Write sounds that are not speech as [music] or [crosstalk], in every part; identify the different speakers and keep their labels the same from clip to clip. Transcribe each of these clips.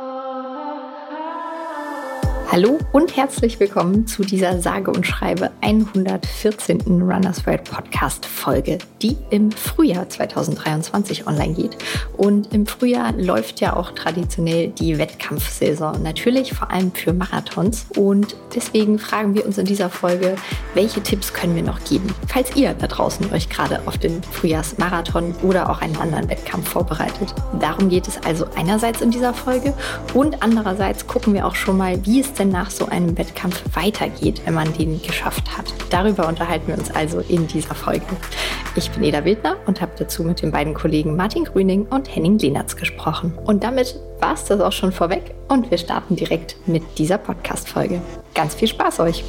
Speaker 1: uh Hallo und herzlich willkommen zu dieser sage und schreibe 114. Runners World Podcast Folge, die im Frühjahr 2023 online geht. Und im Frühjahr läuft ja auch traditionell die Wettkampfsaison, natürlich vor allem für Marathons. Und deswegen fragen wir uns in dieser Folge, welche Tipps können wir noch geben, falls ihr da draußen euch gerade auf den Frühjahrsmarathon oder auch einen anderen Wettkampf vorbereitet. Darum geht es also einerseits in dieser Folge und andererseits gucken wir auch schon mal, wie es denn nach so einem Wettkampf weitergeht, wenn man den geschafft hat. Darüber unterhalten wir uns also in dieser Folge. Ich bin Eda Wildner und habe dazu mit den beiden Kollegen Martin Grüning und Henning Lehnertz gesprochen. Und damit war es das auch schon vorweg und wir starten direkt mit dieser Podcast-Folge. Ganz viel Spaß euch!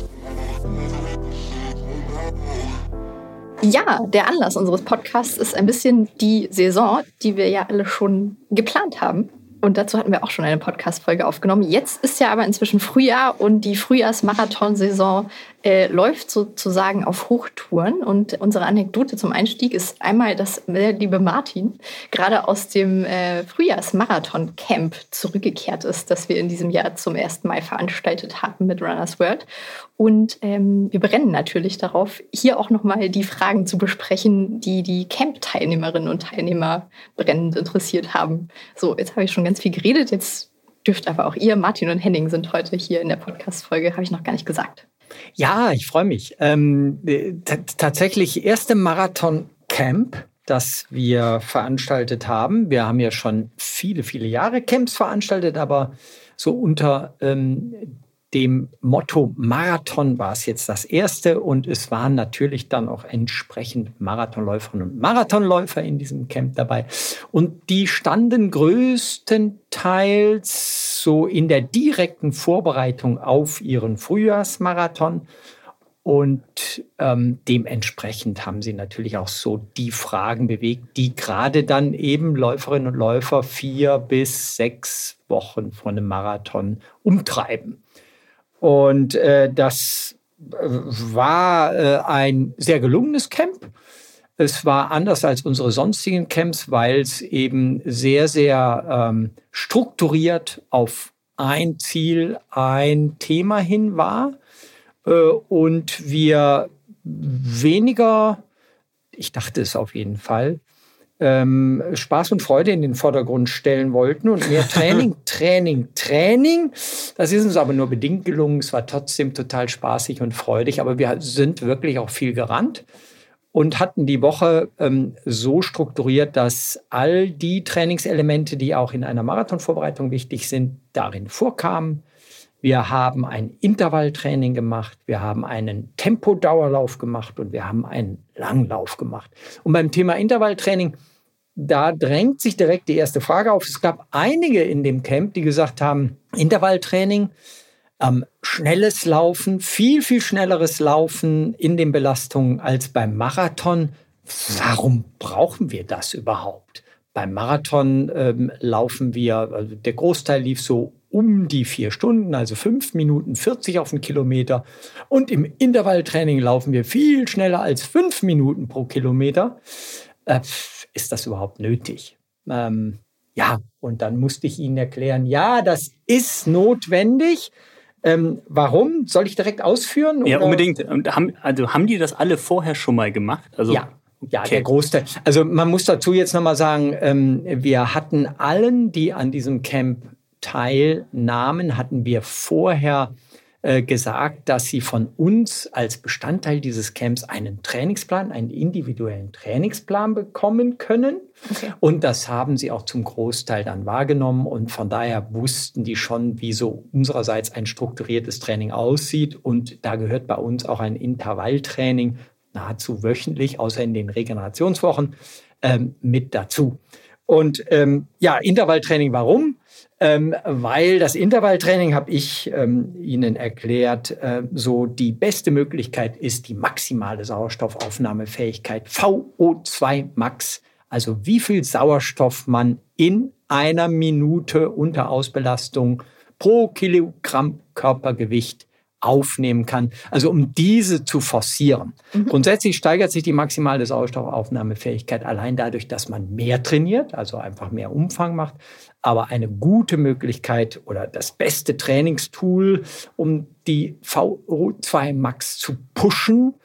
Speaker 1: Ja, der Anlass unseres Podcasts ist ein bisschen die Saison, die wir ja alle schon geplant haben. Und dazu hatten wir auch schon eine Podcast-Folge aufgenommen. Jetzt ist ja aber inzwischen Frühjahr und die Frühjahrsmarathonsaison äh, läuft sozusagen auf Hochtouren. Und unsere Anekdote zum Einstieg ist einmal, dass der liebe Martin gerade aus dem äh, Frühjahrsmarathon-Camp zurückgekehrt ist, das wir in diesem Jahr zum ersten Mal veranstaltet haben mit Runners World. Und ähm, wir brennen natürlich darauf, hier auch nochmal die Fragen zu besprechen, die die Camp-Teilnehmerinnen und Teilnehmer brennend interessiert haben. So, jetzt habe ich schon ganz viel geredet. Jetzt dürft aber auch ihr, Martin und Henning, sind heute hier in der Podcast-Folge, habe ich noch gar nicht gesagt.
Speaker 2: Ja, ich freue mich. Ähm, tatsächlich erste Marathon-Camp, das wir veranstaltet haben. Wir haben ja schon viele, viele Jahre Camps veranstaltet, aber so unter ähm, dem Motto Marathon war es jetzt das erste und es waren natürlich dann auch entsprechend Marathonläuferinnen und Marathonläufer in diesem Camp dabei. Und die standen größtenteils so in der direkten Vorbereitung auf ihren Frühjahrsmarathon. Und ähm, dementsprechend haben sie natürlich auch so die Fragen bewegt, die gerade dann eben Läuferinnen und Läufer vier bis sechs Wochen vor einem Marathon umtreiben. Und äh, das äh, war äh, ein sehr gelungenes Camp. Es war anders als unsere sonstigen Camps, weil es eben sehr, sehr ähm, strukturiert auf ein Ziel, ein Thema hin war. Äh, und wir weniger, ich dachte es auf jeden Fall, ähm, Spaß und Freude in den Vordergrund stellen wollten und mehr Training, [laughs] Training, Training. Das ist uns aber nur bedingt gelungen. Es war trotzdem total spaßig und freudig, aber wir sind wirklich auch viel gerannt und hatten die Woche ähm, so strukturiert, dass all die Trainingselemente, die auch in einer Marathonvorbereitung wichtig sind, darin vorkamen. Wir haben ein Intervalltraining gemacht, wir haben einen Tempodauerlauf gemacht und wir haben einen Langlauf gemacht. Und beim Thema Intervalltraining da drängt sich direkt die erste Frage auf. Es gab einige in dem Camp, die gesagt haben, Intervalltraining, ähm, schnelles Laufen, viel, viel schnelleres Laufen in den Belastungen als beim Marathon. Warum brauchen wir das überhaupt? Beim Marathon ähm, laufen wir, also der Großteil lief so um die vier Stunden, also fünf Minuten 40 auf den Kilometer. Und im Intervalltraining laufen wir viel schneller als fünf Minuten pro Kilometer. Äh, ist das überhaupt nötig? Ähm, ja, und dann musste ich ihnen erklären, ja, das ist notwendig. Ähm, warum? Soll ich direkt ausführen?
Speaker 3: Ja, unbedingt. Haben, also haben die das alle vorher schon mal gemacht? Also,
Speaker 2: ja. Ja, okay. der Großteil. Also man muss dazu jetzt nochmal sagen, ähm, wir hatten allen, die an diesem Camp teilnahmen, hatten wir vorher äh, gesagt, dass sie von uns als Bestandteil dieses Camps einen Trainingsplan, einen individuellen Trainingsplan bekommen können. Okay. Und das haben sie auch zum Großteil dann wahrgenommen. Und von daher wussten die schon, wie so unsererseits ein strukturiertes Training aussieht. Und da gehört bei uns auch ein Intervalltraining nahezu wöchentlich, außer in den Regenerationswochen, ähm, mit dazu. Und ähm, ja, Intervalltraining, warum? Ähm, weil das Intervalltraining, habe ich ähm, Ihnen erklärt, äh, so die beste Möglichkeit ist die maximale Sauerstoffaufnahmefähigkeit, VO2 Max, also wie viel Sauerstoff man in einer Minute unter Ausbelastung pro Kilogramm Körpergewicht aufnehmen kann. Also um diese zu forcieren. Mhm. Grundsätzlich steigert sich die maximale Sauerstoffaufnahmefähigkeit allein dadurch, dass man mehr trainiert, also einfach mehr Umfang macht. Aber eine gute Möglichkeit oder das beste Trainingstool, um die VO2 Max zu pushen,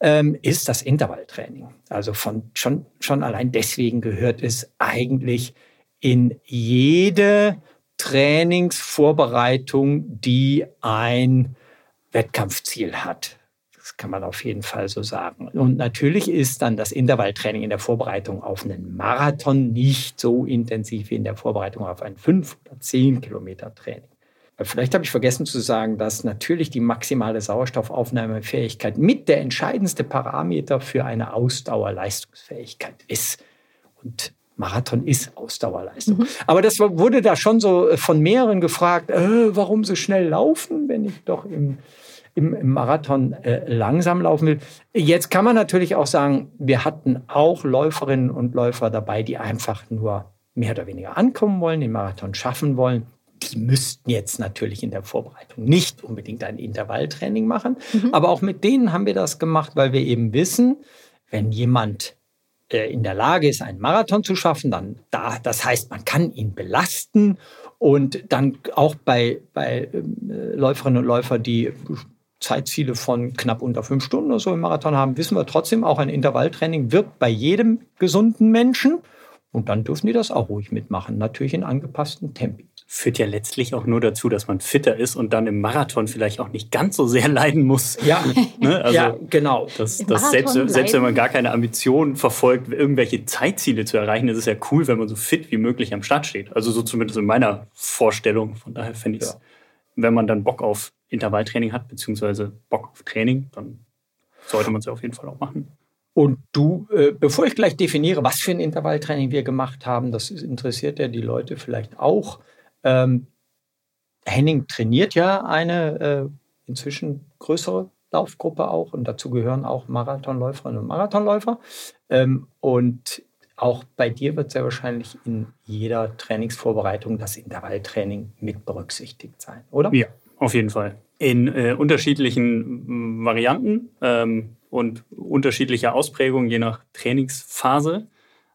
Speaker 2: ähm, ist das Intervalltraining. Also von, schon, schon allein deswegen gehört es eigentlich in jede Trainingsvorbereitung, die ein Wettkampfziel hat. Das kann man auf jeden Fall so sagen. Und natürlich ist dann das Intervalltraining in der Vorbereitung auf einen Marathon nicht so intensiv wie in der Vorbereitung auf ein 5 oder 10 Kilometer Training. Vielleicht habe ich vergessen zu sagen, dass natürlich die maximale Sauerstoffaufnahmefähigkeit mit der entscheidendste Parameter für eine Ausdauerleistungsfähigkeit ist. Und Marathon ist Ausdauerleistung. Mhm. Aber das wurde da schon so von mehreren gefragt, äh, warum so schnell laufen, wenn ich doch im im, im Marathon äh, langsam laufen will. Jetzt kann man natürlich auch sagen, wir hatten auch Läuferinnen und Läufer dabei, die einfach nur mehr oder weniger ankommen wollen, den Marathon schaffen wollen. Die müssten jetzt natürlich in der Vorbereitung nicht unbedingt ein Intervalltraining machen. Mhm. Aber auch mit denen haben wir das gemacht, weil wir eben wissen, wenn jemand äh, in der Lage ist, einen Marathon zu schaffen, dann da, das heißt, man kann ihn belasten und dann auch bei, bei äh, Läuferinnen und Läufern, die Zeitziele von knapp unter fünf Stunden oder so im Marathon haben, wissen wir trotzdem, auch ein Intervalltraining wirkt bei jedem gesunden Menschen. Und dann dürfen die das auch ruhig mitmachen, natürlich in angepassten Tempi.
Speaker 3: Führt ja letztlich auch nur dazu, dass man fitter ist und dann im Marathon vielleicht auch nicht ganz so sehr leiden muss.
Speaker 2: Ja, [laughs] ne? also ja genau.
Speaker 3: Das, das selbst, selbst wenn man gar keine Ambition verfolgt, irgendwelche Zeitziele zu erreichen, ist es ja cool, wenn man so fit wie möglich am Start steht. Also so zumindest in meiner Vorstellung. Von daher finde ich es, ja. wenn man dann Bock auf Intervalltraining hat, beziehungsweise Bock auf Training, dann sollte man es auf jeden Fall auch machen.
Speaker 2: Und du, äh, bevor ich gleich definiere, was für ein Intervalltraining wir gemacht haben, das interessiert ja die Leute vielleicht auch. Ähm, Henning trainiert ja eine äh, inzwischen größere Laufgruppe auch und dazu gehören auch Marathonläuferinnen und Marathonläufer. Ähm, und auch bei dir wird sehr wahrscheinlich in jeder Trainingsvorbereitung das Intervalltraining mit berücksichtigt sein, oder?
Speaker 3: Ja, auf jeden Fall in äh, unterschiedlichen mm, Varianten ähm, und unterschiedlicher Ausprägung je nach Trainingsphase.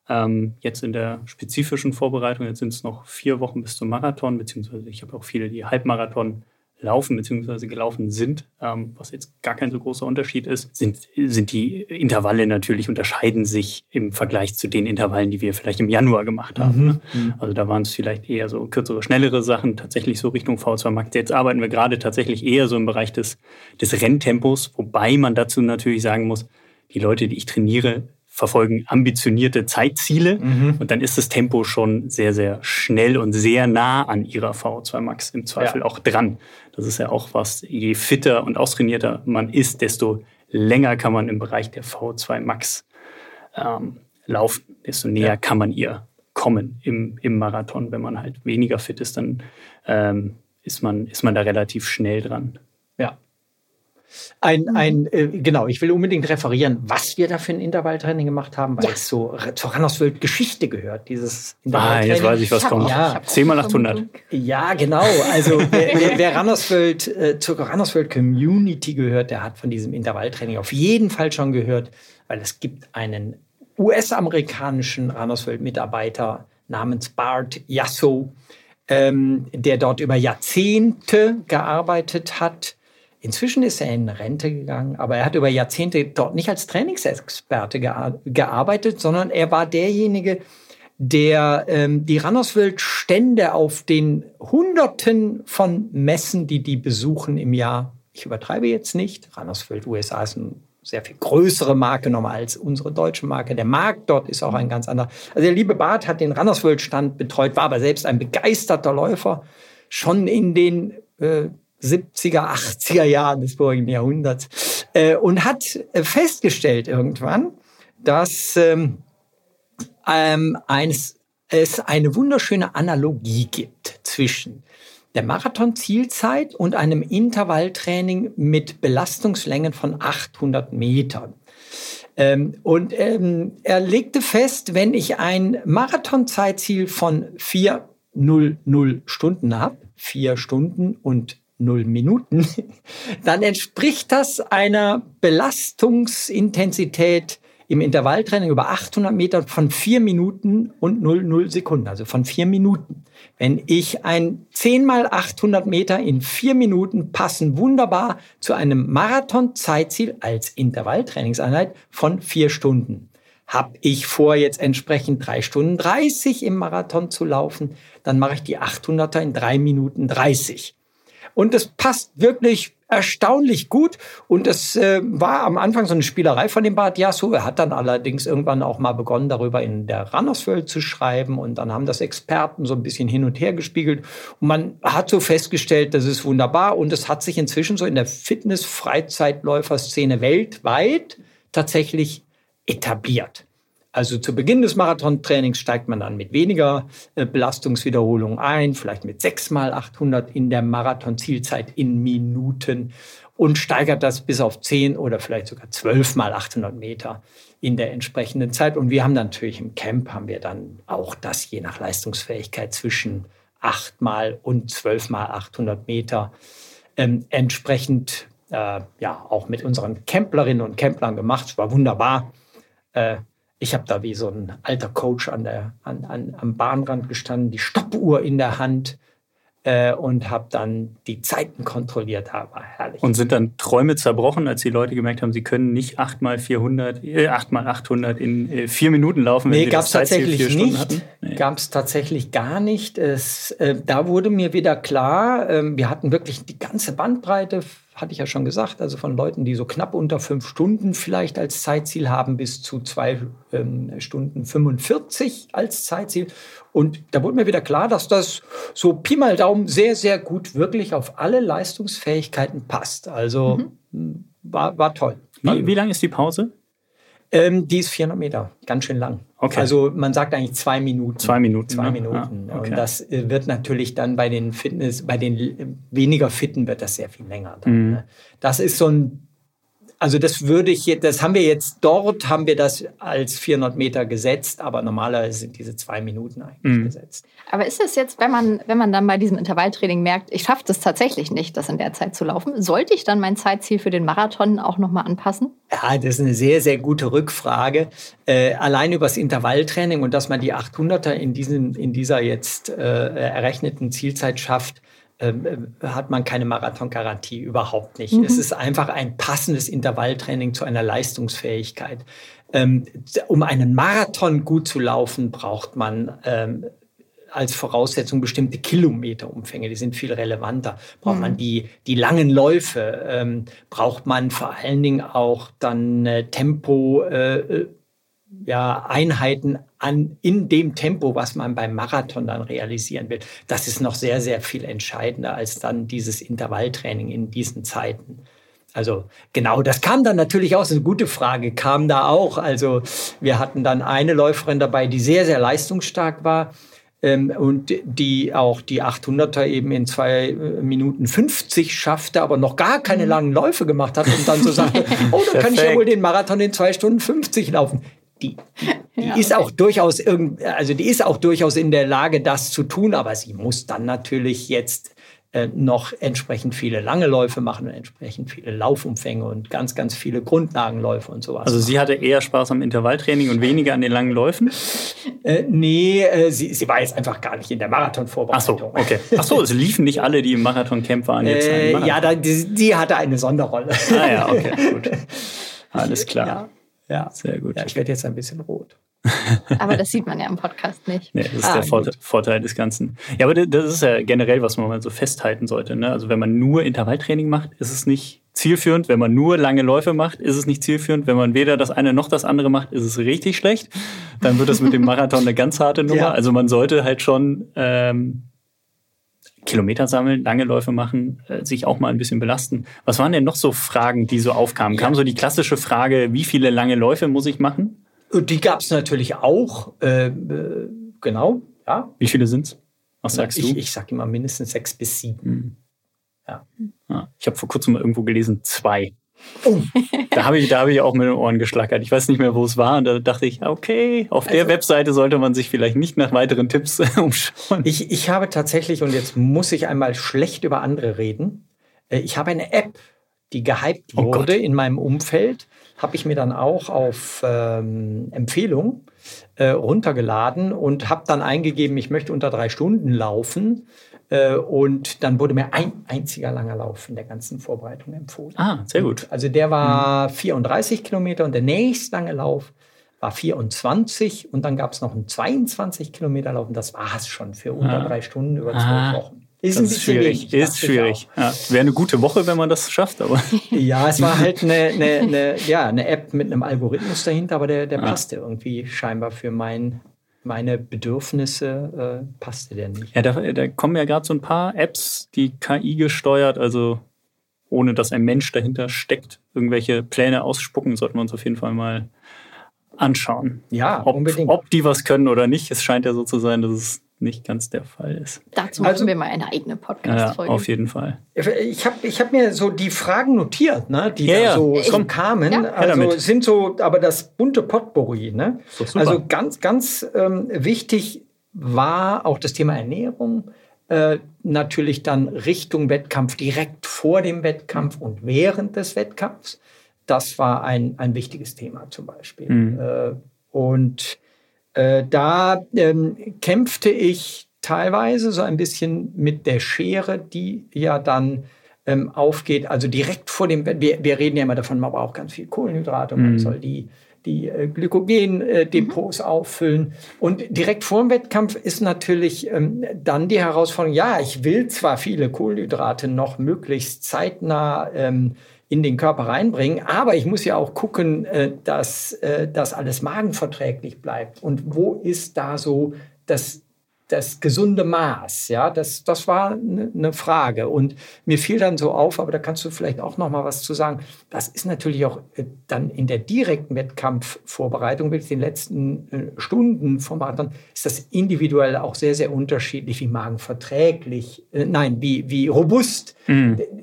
Speaker 3: Ähm, jetzt in der spezifischen Vorbereitung, jetzt sind es noch vier Wochen bis zum Marathon, beziehungsweise ich habe auch viele, die Halbmarathon laufen bzw. gelaufen sind, ähm, was jetzt gar kein so großer Unterschied ist, sind, sind die Intervalle natürlich unterscheiden sich im Vergleich zu den Intervallen, die wir vielleicht im Januar gemacht haben. Mhm. Ne? Mhm. Also da waren es vielleicht eher so kürzere, schnellere Sachen, tatsächlich so Richtung V2 Max. Jetzt arbeiten wir gerade tatsächlich eher so im Bereich des, des Renntempos, wobei man dazu natürlich sagen muss, die Leute, die ich trainiere, verfolgen ambitionierte Zeitziele mhm. und dann ist das Tempo schon sehr, sehr schnell und sehr nah an ihrer VO2 Max im Zweifel ja. auch dran. Das ist ja auch was, je fitter und austrainierter man ist, desto länger kann man im Bereich der VO2 Max ähm, laufen, desto näher ja. kann man ihr kommen im, im Marathon. Wenn man halt weniger fit ist, dann ähm, ist, man, ist man da relativ schnell dran.
Speaker 2: Ein, mhm. ein äh, genau, ich will unbedingt referieren, was wir da für ein Intervalltraining gemacht haben, weil ja. es so zur Randerswelt Geschichte gehört, dieses
Speaker 3: Intervalltraining. Ah, jetzt weiß ich, was kommt. Ja. 10 mal 800.
Speaker 2: Ja, genau. Also wer, wer, Randerswelt, äh, zur Randerswelt Community gehört, der hat von diesem Intervalltraining auf jeden Fall schon gehört, weil es gibt einen US-amerikanischen Randerswelt-Mitarbeiter namens Bart Yasso, ähm, der dort über Jahrzehnte gearbeitet hat Inzwischen ist er in Rente gegangen, aber er hat über Jahrzehnte dort nicht als Trainingsexperte gearbeitet, sondern er war derjenige, der ähm, die Randerswelt-Stände auf den Hunderten von Messen, die die besuchen im Jahr, ich übertreibe jetzt nicht, Randerswelt USA ist eine sehr viel größere Marke nochmal als unsere deutsche Marke. Der Markt dort ist auch ein ganz anderer. Also der liebe Bart hat den Randerswelt-Stand betreut, war aber selbst ein begeisterter Läufer, schon in den äh, 70er, 80er Jahren des vorigen Jahrhunderts äh, und hat äh, festgestellt irgendwann, dass ähm, ähm, eines, es eine wunderschöne Analogie gibt zwischen der Marathon-Zielzeit und einem Intervalltraining mit Belastungslängen von 800 Metern. Ähm, und ähm, er legte fest, wenn ich ein Marathon-Zeitziel von 400 Stunden habe, vier Stunden und 0 Minuten, [laughs] dann entspricht das einer Belastungsintensität im Intervalltraining über 800 Meter von 4 Minuten und 00 Sekunden, also von 4 Minuten. Wenn ich ein 10 mal 800 Meter in 4 Minuten passen wunderbar zu einem Marathon-Zeitziel als Intervalltrainingseinheit von 4 Stunden. Hab ich vor, jetzt entsprechend 3 Stunden 30 im Marathon zu laufen, dann mache ich die 800er in 3 Minuten 30. Und es passt wirklich erstaunlich gut. Und es äh, war am Anfang so eine Spielerei von dem Bart Yasu. Er hat dann allerdings irgendwann auch mal begonnen, darüber in der Rannerswelt zu schreiben. Und dann haben das Experten so ein bisschen hin und her gespiegelt. Und man hat so festgestellt, das ist wunderbar. Und es hat sich inzwischen so in der Fitness-Freizeitläufer-Szene weltweit tatsächlich etabliert. Also zu Beginn des Marathontrainings steigt man dann mit weniger äh, Belastungswiederholungen ein, vielleicht mit 6 mal 800 in der Marathon-Zielzeit in Minuten und steigert das bis auf 10 oder vielleicht sogar 12 mal 800 Meter in der entsprechenden Zeit. Und wir haben dann natürlich im Camp haben wir dann auch das je nach Leistungsfähigkeit zwischen 8 mal und 12 mal 800 Meter ähm, entsprechend äh, ja auch mit unseren Camplerinnen und Camplern gemacht. Es war wunderbar. Äh, ich habe da wie so ein alter Coach an der, an, an, am Bahnrand gestanden, die Stoppuhr in der Hand äh, und habe dann die Zeiten kontrolliert. War herrlich.
Speaker 3: Und sind dann Träume zerbrochen, als die Leute gemerkt haben, sie können nicht 8 mal 400, äh, 8 mal 800 in äh, vier Minuten laufen?
Speaker 2: Nee, gab es tatsächlich nicht. Nee. Gab es tatsächlich gar nicht. Es, äh, da wurde mir wieder klar, äh, wir hatten wirklich die ganze Bandbreite hatte ich ja schon gesagt, also von Leuten, die so knapp unter fünf Stunden vielleicht als Zeitziel haben, bis zu zwei ähm, Stunden 45 als Zeitziel. Und da wurde mir wieder klar, dass das so Pi mal Daumen sehr, sehr gut wirklich auf alle Leistungsfähigkeiten passt. Also mhm. Hm, war, war toll.
Speaker 3: Wie, wie lang ist die Pause?
Speaker 2: Ähm, die ist 400 Meter, ganz schön lang. Okay. Also man sagt eigentlich zwei Minuten.
Speaker 3: Zwei Minuten.
Speaker 2: Zwei Minuten. Ja, okay. Und das äh, wird natürlich dann bei den Fitness, bei den weniger Fitten wird das sehr viel länger. Dann, mhm. ne? Das ist so ein also das würde ich, das haben wir jetzt dort, haben wir das als 400 Meter gesetzt, aber normalerweise sind diese zwei Minuten eigentlich mhm. gesetzt.
Speaker 1: Aber ist es jetzt, wenn man, wenn man dann bei diesem Intervalltraining merkt, ich schaffe das tatsächlich nicht, das in der Zeit zu laufen, sollte ich dann mein Zeitziel für den Marathon auch nochmal anpassen?
Speaker 2: Ja, das ist eine sehr, sehr gute Rückfrage. Äh, allein übers Intervalltraining und dass man die 800er in, diesen, in dieser jetzt äh, errechneten Zielzeit schafft, ähm, äh, hat man keine Marathongarantie, überhaupt nicht. Mhm. Es ist einfach ein passendes Intervalltraining zu einer Leistungsfähigkeit. Ähm, um einen Marathon gut zu laufen, braucht man ähm, als Voraussetzung bestimmte Kilometerumfänge, die sind viel relevanter. Braucht mhm. man die, die langen Läufe, ähm, braucht man vor allen Dingen auch dann äh, Tempo, äh, äh ja, Einheiten an, in dem Tempo, was man beim Marathon dann realisieren will. Das ist noch sehr, sehr viel entscheidender als dann dieses Intervalltraining in diesen Zeiten. Also genau, das kam dann natürlich auch, das ist eine gute Frage, kam da auch. Also wir hatten dann eine Läuferin dabei, die sehr, sehr leistungsstark war ähm, und die auch die 800er eben in zwei äh, Minuten 50 schaffte, aber noch gar keine mhm. langen Läufe gemacht hat und dann so sagte, [laughs] oh, dann kann ich ja wohl den Marathon in zwei Stunden 50 laufen die, die ja, ist okay. auch durchaus irgend, also die ist auch durchaus in der Lage, das zu tun, aber sie muss dann natürlich jetzt äh, noch entsprechend viele lange Läufe machen und entsprechend viele Laufumfänge und ganz, ganz viele Grundlagenläufe und sowas.
Speaker 3: Also sie hatte eher Spaß am Intervalltraining und weniger an den langen Läufen?
Speaker 2: Äh, nee, äh, sie, sie war jetzt einfach gar nicht in der Marathonvorbereitung.
Speaker 3: Ach so, okay. Ach so, es liefen nicht alle, die im Marathon-Camp waren jetzt.
Speaker 2: Äh, ja, da, die, die, hatte eine Sonderrolle.
Speaker 3: Ah ja, okay, gut. [laughs] Alles klar.
Speaker 2: Ja. Ja, sehr gut. Ja, ich werde jetzt ein bisschen rot. [laughs]
Speaker 1: aber das sieht man ja im Podcast nicht.
Speaker 3: Nee, das ist ah, der Vorteil, Vorteil, des Ganzen. Ja, aber das ist ja generell, was man mal so festhalten sollte. Ne? Also wenn man nur Intervalltraining macht, ist es nicht zielführend. Wenn man nur lange Läufe macht, ist es nicht zielführend. Wenn man weder das eine noch das andere macht, ist es richtig schlecht. Dann wird das mit dem [laughs] Marathon eine ganz harte Nummer. Ja. Also man sollte halt schon ähm, Kilometer sammeln, lange Läufe machen, äh, sich auch mal ein bisschen belasten. Was waren denn noch so Fragen, die so aufkamen? Kam so die klassische Frage, wie viele lange Läufe muss ich machen?
Speaker 2: Die gab es natürlich auch. Äh, äh, genau, ja.
Speaker 3: Wie viele sind's? Was sagst
Speaker 2: ich,
Speaker 3: du?
Speaker 2: Ich sage immer mindestens sechs bis sieben. Mhm.
Speaker 3: Ja. ja. Ich habe vor kurzem mal irgendwo gelesen, zwei. Oh. da habe ich, hab ich auch mit den Ohren geschlackert. Ich weiß nicht mehr, wo es war. Und da dachte ich, okay, auf also, der Webseite sollte man sich vielleicht nicht nach weiteren Tipps umschauen.
Speaker 2: Ich, ich habe tatsächlich, und jetzt muss ich einmal schlecht über andere reden, Äh, ich habe eine App, die gehypt
Speaker 3: Oh
Speaker 2: wurde
Speaker 3: Gott.
Speaker 2: in meinem Umfeld, habe ich mir dann auch auf ähm, Empfehlung äh, runtergeladen und habe dann eingegeben, ich möchte unter drei Stunden laufen. Äh, und dann wurde mir ein einziger langer Lauf in der ganzen Vorbereitung empfohlen.
Speaker 3: Ah, sehr gut.
Speaker 2: Also der war 34 Kilometer und der nächst lange Lauf war 24 und dann gab es noch einen 22 Kilometer Lauf und das war es schon für unter
Speaker 3: Ah.
Speaker 2: drei Stunden über zwölf
Speaker 3: Ah.
Speaker 2: Wochen.
Speaker 3: Das ist schwierig.
Speaker 2: wenig,
Speaker 3: Ist schwierig. Ja. Wäre eine gute Woche, wenn man das schafft, aber. [laughs]
Speaker 2: Ja, es war halt eine, [laughs] eine, eine, ja, eine App mit einem Algorithmus dahinter, aber der, der
Speaker 3: Ah.
Speaker 2: passte irgendwie scheinbar für mein, meine Bedürfnisse, äh, passte der nicht.
Speaker 3: ja, da, da kommen ja gerade so ein paar Apps, die KI gesteuert, also ohne dass ein Mensch dahinter steckt, irgendwelche Pläne ausspucken, sollten wir uns auf jeden Fall mal anschauen.
Speaker 2: Ja,
Speaker 3: Ob,
Speaker 2: unbedingt.
Speaker 3: ob die was können oder nicht, es scheint ja so zu sein, dass es nicht ganz der Fall ist.
Speaker 1: Dazu
Speaker 2: Also-
Speaker 1: machen wir mal eine eigene
Speaker 3: Ja,
Speaker 1: Podcast-Folge.
Speaker 3: auf jeden Fall.
Speaker 2: Ich habe ich hab mir so die Fragen notiert, ne, die
Speaker 3: Ja,
Speaker 2: da
Speaker 3: ja.
Speaker 2: so,
Speaker 1: Ich-
Speaker 2: so kamen.
Speaker 1: Ja.
Speaker 2: Also sind so, aber das bunte Potpourri. Ne? Also ganz, ganz ähm, wichtig war auch das Thema Ernährung. Äh, natürlich dann Richtung Wettkampf, direkt vor dem Wettkampf und während des Wettkampfs. Das war ein, ein wichtiges Thema zum Beispiel.
Speaker 3: Mhm.
Speaker 2: Äh, und äh, da ähm, kämpfte ich teilweise so ein bisschen mit der Schere, die ja dann ähm, aufgeht. Also direkt vor dem wir, wir reden ja immer davon, man braucht ganz viel Kohlenhydrate und man
Speaker 3: Mhm.
Speaker 2: soll die, die äh, Glykogen-Depots auffüllen. Und direkt vor dem Wettkampf ist natürlich ähm, dann die Herausforderung, ja, ich will zwar viele Kohlenhydrate noch möglichst zeitnah ähm, in den Körper reinbringen, aber ich muss ja auch gucken, äh, dass äh, das alles magenverträglich bleibt. Und wo ist da so das, das gesunde Maß? Ja, das, das war eine ne Frage. Und mir fiel dann so auf, aber da kannst du vielleicht auch noch mal was zu sagen. Das ist natürlich auch äh, dann in der direkten Wettkampfvorbereitung, wirklich den letzten äh, Stunden vom Marathon, ist das individuell auch sehr, sehr unterschiedlich, wie magenverträglich, äh, nein, wie, wie robust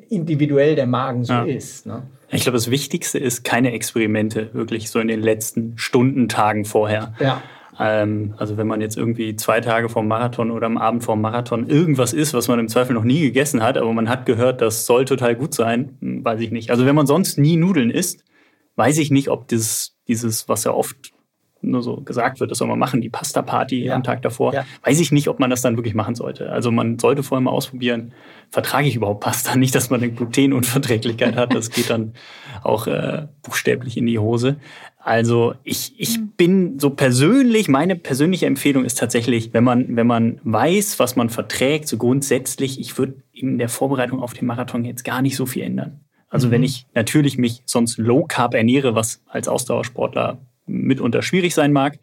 Speaker 2: individuell der Magen so
Speaker 3: Ja.
Speaker 2: ist. Ne?
Speaker 3: Ich glaube, das Wichtigste ist keine Experimente, wirklich so in den letzten Stunden, Tagen vorher.
Speaker 2: Ja.
Speaker 3: Ähm, also wenn man jetzt irgendwie zwei Tage vor dem Marathon oder am Abend vor dem Marathon irgendwas isst, was man im Zweifel noch nie gegessen hat, aber man hat gehört, das soll total gut sein, hm, weiß ich nicht. Also wenn man sonst nie Nudeln isst, weiß ich nicht, ob dieses, dieses was ja oft nur so gesagt wird, das soll man machen, die Pasta-Party
Speaker 2: Ja.
Speaker 3: am Tag davor,
Speaker 2: Ja.
Speaker 3: weiß ich nicht, ob man das dann wirklich machen sollte. Also man sollte vorher mal ausprobieren, vertrage ich überhaupt Pasta? [laughs] Nicht, dass man eine Glutenunverträglichkeit hat, das geht dann auch äh, buchstäblich in die Hose. Also ich, ich bin so persönlich, meine persönliche Empfehlung ist tatsächlich, wenn man, wenn man weiß, was man verträgt, so grundsätzlich, ich würde in der Vorbereitung auf den Marathon jetzt gar nicht so viel ändern. Also wenn ich natürlich mich sonst low carb ernähre, was als Ausdauersportler mitunter schwierig sein mag,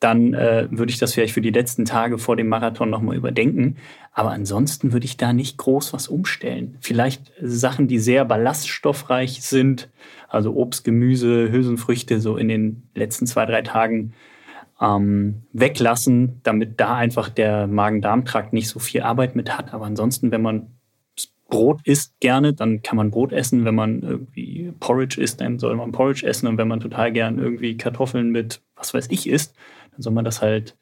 Speaker 3: dann äh, würde ich das vielleicht für die letzten Tage vor dem Marathon nochmal überdenken. Aber ansonsten würde ich da nicht groß was umstellen. Vielleicht Sachen, die sehr ballaststoffreich sind, also Obst, Gemüse, Hülsenfrüchte, so in den letzten zwei, drei Tagen ähm, weglassen, damit da einfach der Magen-Darm-Trakt nicht so viel Arbeit mit hat. Aber ansonsten, wenn man Brot isst gerne, dann kann man Brot essen. Wenn man irgendwie Porridge isst, dann soll man Porridge essen. Und wenn man total gern irgendwie Kartoffeln mit was weiß ich isst, dann soll man das halt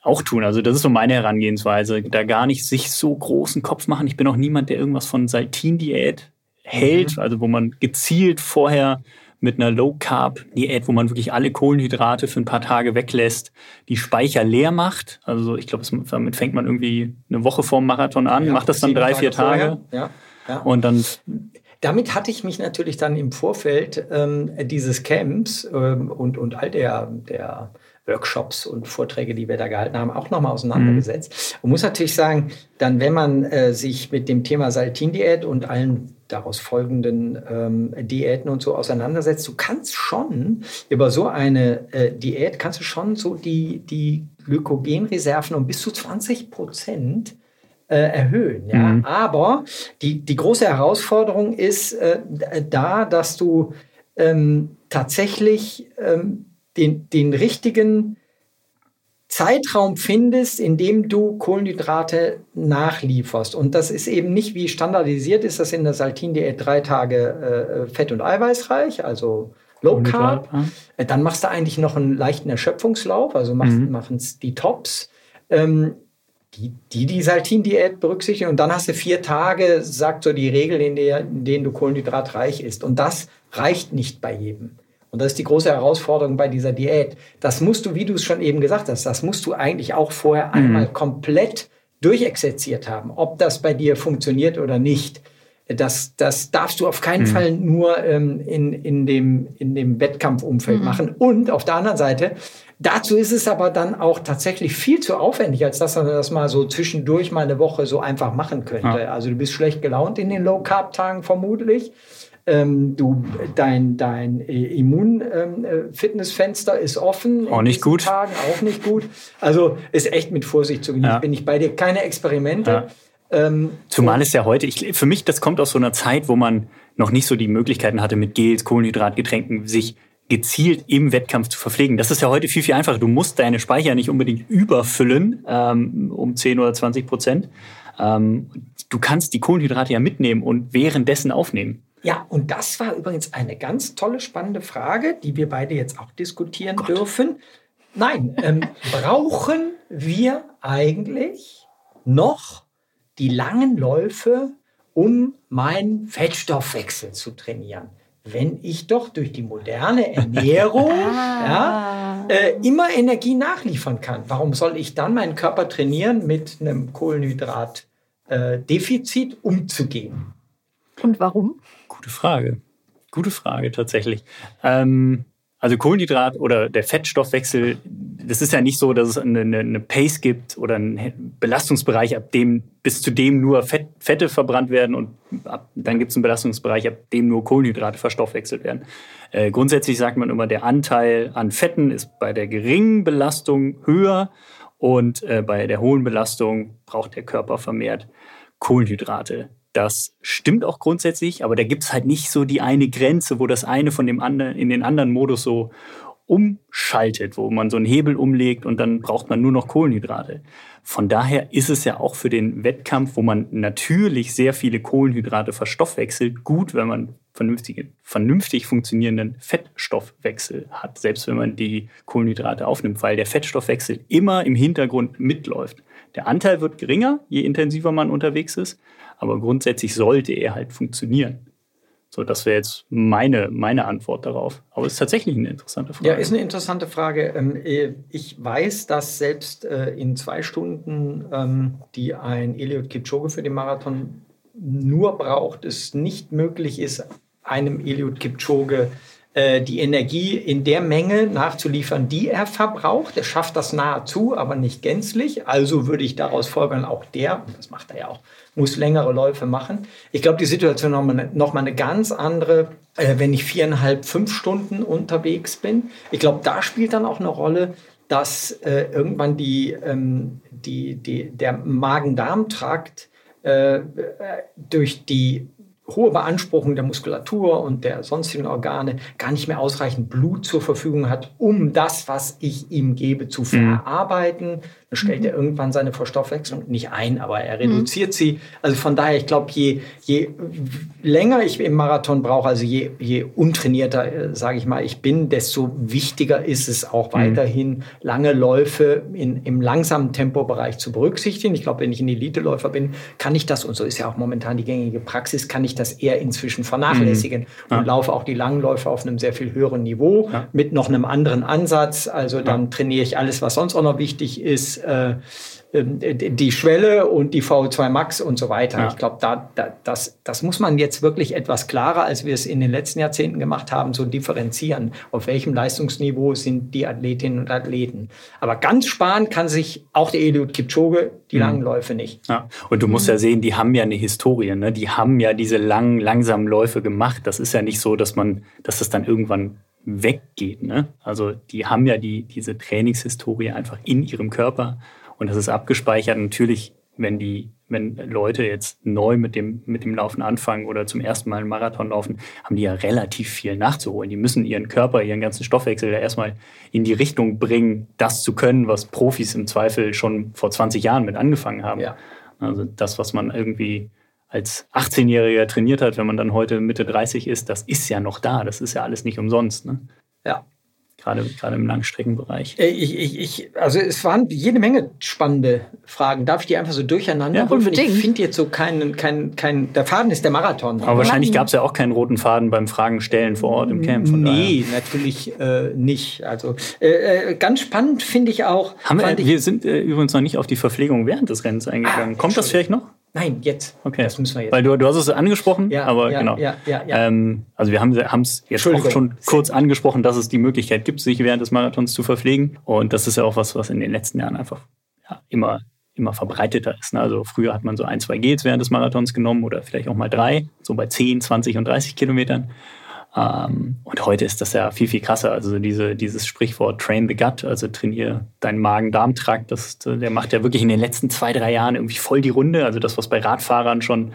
Speaker 3: auch tun. Also das ist so meine Herangehensweise. Da gar nicht sich so großen Kopf machen. Ich bin auch niemand, der irgendwas von Saltin-Diät hält, also wo man gezielt vorher mit einer Low-Carb-Diät, wo man wirklich alle Kohlenhydrate für ein paar Tage weglässt, die Speicher leer macht. Also ich glaube, damit fängt man irgendwie eine Woche vorm Marathon an, macht das dann drei, vier Tage.
Speaker 2: Ja. Ja.
Speaker 3: und dann
Speaker 2: Damit hatte ich mich natürlich dann im Vorfeld ähm, dieses Camps ähm, und, und all der, der Workshops und Vorträge, die wir da gehalten haben, auch nochmal auseinandergesetzt. Und muss natürlich sagen, dann, wenn man äh, sich mit dem Thema Saltin-Diät und allen daraus folgenden ähm, Diäten und so auseinandersetzt, du kannst schon über so eine äh, Diät, kannst du schon so die, die Glykogenreserven um bis zu 20 Prozent äh, erhöhen. Ja?
Speaker 3: Mhm.
Speaker 2: Aber die, die große Herausforderung ist äh, da, dass du ähm, tatsächlich ähm, den, den richtigen Zeitraum findest, in dem du Kohlenhydrate nachlieferst. Und das ist eben nicht wie standardisiert ist, das in der Saltin-Diät drei Tage äh, fett- und eiweißreich, also Low Carb.
Speaker 3: Kohlenhydrate,
Speaker 2: Äh, Dann machst du eigentlich noch einen leichten Erschöpfungslauf, also machst,
Speaker 3: Mhm.
Speaker 2: machen es die Tops. Ähm, die, die die Saltin-Diät berücksichtigen. Und dann hast du vier Tage, sagt so die Regel, in, der, in denen du kohlenhydratreich isst. Und das reicht nicht bei jedem. Und das ist die große Herausforderung bei dieser Diät. Das musst du, wie du es schon eben gesagt hast, das musst du eigentlich auch vorher mhm. einmal komplett durchexerziert haben, ob das bei dir funktioniert oder nicht. Das, das darfst du auf keinen mhm. Fall nur ähm, in, in, dem, in dem Wettkampfumfeld mhm. machen. Und auf der anderen Seite, dazu ist es aber dann auch tatsächlich viel zu aufwendig, als dass man das mal so zwischendurch mal eine Woche so einfach machen könnte. Ja. Also du bist schlecht gelaunt in den Low-Carb-Tagen vermutlich. Ähm, du, dein, dein Immun-Fitnessfenster ähm, ist offen.
Speaker 3: Auch nicht gut.
Speaker 2: Tagen auch nicht gut. Also ist echt mit Vorsicht zu genießen. Ja. Bin ich bei dir. Keine Experimente. Ja.
Speaker 3: Ähm, Zumal es ja heute, ich, für mich, das kommt aus so einer Zeit, wo man noch nicht so die Möglichkeiten hatte, mit Gels, Kohlenhydratgetränken sich gezielt im Wettkampf zu verpflegen. Das ist ja heute viel, viel einfacher. Du musst deine Speicher nicht unbedingt überfüllen ähm, um 10 oder 20 Prozent. Ähm, du kannst die Kohlenhydrate ja mitnehmen und währenddessen aufnehmen.
Speaker 2: Ja, und das war übrigens eine ganz tolle, spannende Frage, die wir beide jetzt auch diskutieren Gott. dürfen. Nein, ähm, [laughs] brauchen wir eigentlich noch die langen Läufe, um meinen Fettstoffwechsel zu trainieren. Wenn ich doch durch die moderne Ernährung ah. [laughs] ja, äh, immer Energie nachliefern kann, warum soll ich dann meinen Körper trainieren, mit einem Kohlenhydratdefizit äh, umzugehen?
Speaker 1: Und warum?
Speaker 3: Gute Frage. Gute Frage tatsächlich. Ähm, also Kohlenhydrat oder der Fettstoffwechsel, das ist ja nicht so, dass es eine, eine Pace gibt oder einen Belastungsbereich, ab dem bis zu dem nur Fett, Fette verbrannt werden und ab, dann gibt es einen Belastungsbereich, ab dem nur Kohlenhydrate verstoffwechselt werden. Äh, grundsätzlich sagt man immer, der Anteil an Fetten ist bei der geringen Belastung höher und äh, bei der hohen Belastung braucht der Körper vermehrt Kohlenhydrate. Das stimmt auch grundsätzlich, aber da gibt es halt nicht so die eine Grenze, wo das eine von dem anderen in den anderen Modus so umschaltet, wo man so einen Hebel umlegt und dann braucht man nur noch Kohlenhydrate. Von daher ist es ja auch für den Wettkampf, wo man natürlich sehr viele Kohlenhydrate verstoffwechselt, gut, wenn man vernünftige, vernünftig funktionierenden Fettstoffwechsel hat, selbst wenn man die Kohlenhydrate aufnimmt, weil der Fettstoffwechsel immer im Hintergrund mitläuft. Der Anteil wird geringer, je intensiver man unterwegs ist, aber grundsätzlich sollte er halt funktionieren. So, das wäre jetzt meine, meine Antwort darauf. Aber es ist tatsächlich eine interessante Frage.
Speaker 2: Ja, ist eine interessante Frage. Ähm, äh, ich weiß, dass selbst äh, in zwei Stunden, ähm, die ein Eliud Kipchoge für den Marathon nur braucht, es nicht möglich ist, einem Eliud Kipchoge äh, die Energie in der Menge nachzuliefern, die er verbraucht. Er schafft das nahezu, aber nicht gänzlich. Also würde ich daraus folgern, auch der, das macht er ja auch, muss längere Läufe machen. Ich glaube, die Situation noch mal, noch mal eine ganz andere, äh, wenn ich viereinhalb, fünf Stunden unterwegs bin. Ich glaube, da spielt dann auch eine Rolle, dass äh, irgendwann die, ähm, die, die, der Magen-Darm-Trakt äh, durch die hohe Beanspruchung der Muskulatur und der sonstigen Organe gar nicht mehr ausreichend Blut zur Verfügung hat, um das, was ich ihm gebe, zu mhm. verarbeiten. Mhm. Dann stellt mhm. er irgendwann seine Verstoffwechslung nicht ein, aber er reduziert mhm. sie. Also von daher, ich glaube, je, je länger ich im Marathon brauche, also je, je untrainierter, äh, sage ich mal, ich bin, desto wichtiger ist es auch mhm. weiterhin, lange Läufe in, im langsamen Tempobereich zu berücksichtigen. Ich glaube, wenn ich ein Eliteläufer bin, kann ich das, und so ist ja auch momentan die gängige Praxis, kann ich das eher inzwischen vernachlässigen mhm. ja. und laufe auch die Langläufe auf einem sehr viel höheren Niveau ja. mit noch einem anderen Ansatz. Also dann trainiere ich alles, was sonst auch noch wichtig ist. Äh, ähm, die Schwelle und die VO2 Max und so weiter. Ja. Ich glaube, da, da, das, das muss man jetzt wirklich etwas klarer, als wir es in den letzten Jahrzehnten gemacht haben, so differenzieren. Auf welchem Leistungsniveau sind die Athletinnen und Athleten? Aber ganz sparen kann sich auch der Eliud Kipchoge die mhm. langen Läufe nicht.
Speaker 3: Ja. Und du musst ja sehen, die haben ja eine Historie. Ne? Die haben ja diese langen, langsamen Läufe gemacht. Das ist ja nicht so, dass man, dass das dann irgendwann weggeht. Ne? Also die haben ja die, diese Trainingshistorie einfach in ihrem Körper und das ist abgespeichert. Natürlich, wenn die, wenn Leute jetzt neu mit dem, mit dem Laufen anfangen oder zum ersten Mal einen Marathon laufen, haben die ja relativ viel nachzuholen. Die müssen ihren Körper, ihren ganzen Stoffwechsel ja erstmal in die Richtung bringen, das zu können, was Profis im Zweifel schon vor 20 Jahren mit angefangen haben. Ja. Also das, was man irgendwie als 18-Jähriger trainiert hat, wenn man dann heute Mitte 30 ist, das ist ja noch da. Das ist ja alles nicht umsonst. Ne?
Speaker 2: Ja,
Speaker 3: gerade, gerade im Langstreckenbereich.
Speaker 2: Äh, ich, ich, ich, also es waren jede Menge spannende Fragen. Darf ich die einfach so durcheinander
Speaker 1: ja,
Speaker 2: rufen? Ich finde jetzt so keinen, kein, kein, der Faden ist der Marathon.
Speaker 3: Aber wahrscheinlich gab es ja auch keinen roten Faden beim Fragen stellen vor Ort im Camp.
Speaker 2: nee, daher. natürlich äh, nicht. Also äh, äh ganz spannend finde ich auch.
Speaker 3: Haben wir, wir sind äh, übrigens noch nicht auf die Verpflegung während des Rennens eingegangen. Ah, Kommt das vielleicht noch?
Speaker 2: Nein, jetzt.
Speaker 3: Okay. Das müssen wir jetzt. Weil du, du hast es angesprochen, ja, aber
Speaker 2: ja,
Speaker 3: genau.
Speaker 2: Ja, ja, ja.
Speaker 3: Ähm, also wir haben es jetzt auch schon kurz angesprochen, dass es die Möglichkeit gibt, sich während des Marathons zu verpflegen. Und das ist ja auch was, was in den letzten Jahren einfach ja, immer, immer verbreiteter ist. Ne? Also früher hat man so ein, zwei Gels während des Marathons genommen oder vielleicht auch mal drei, so bei 10, 20 und 30 Kilometern. Ähm, und heute ist das ja viel, viel krasser. Also diese, dieses Sprichwort Train the Gut, also trainiere deinen Magen-Darm-Trakt, der macht ja wirklich in den letzten zwei, drei Jahren irgendwie voll die Runde. Also das, was bei Radfahrern schon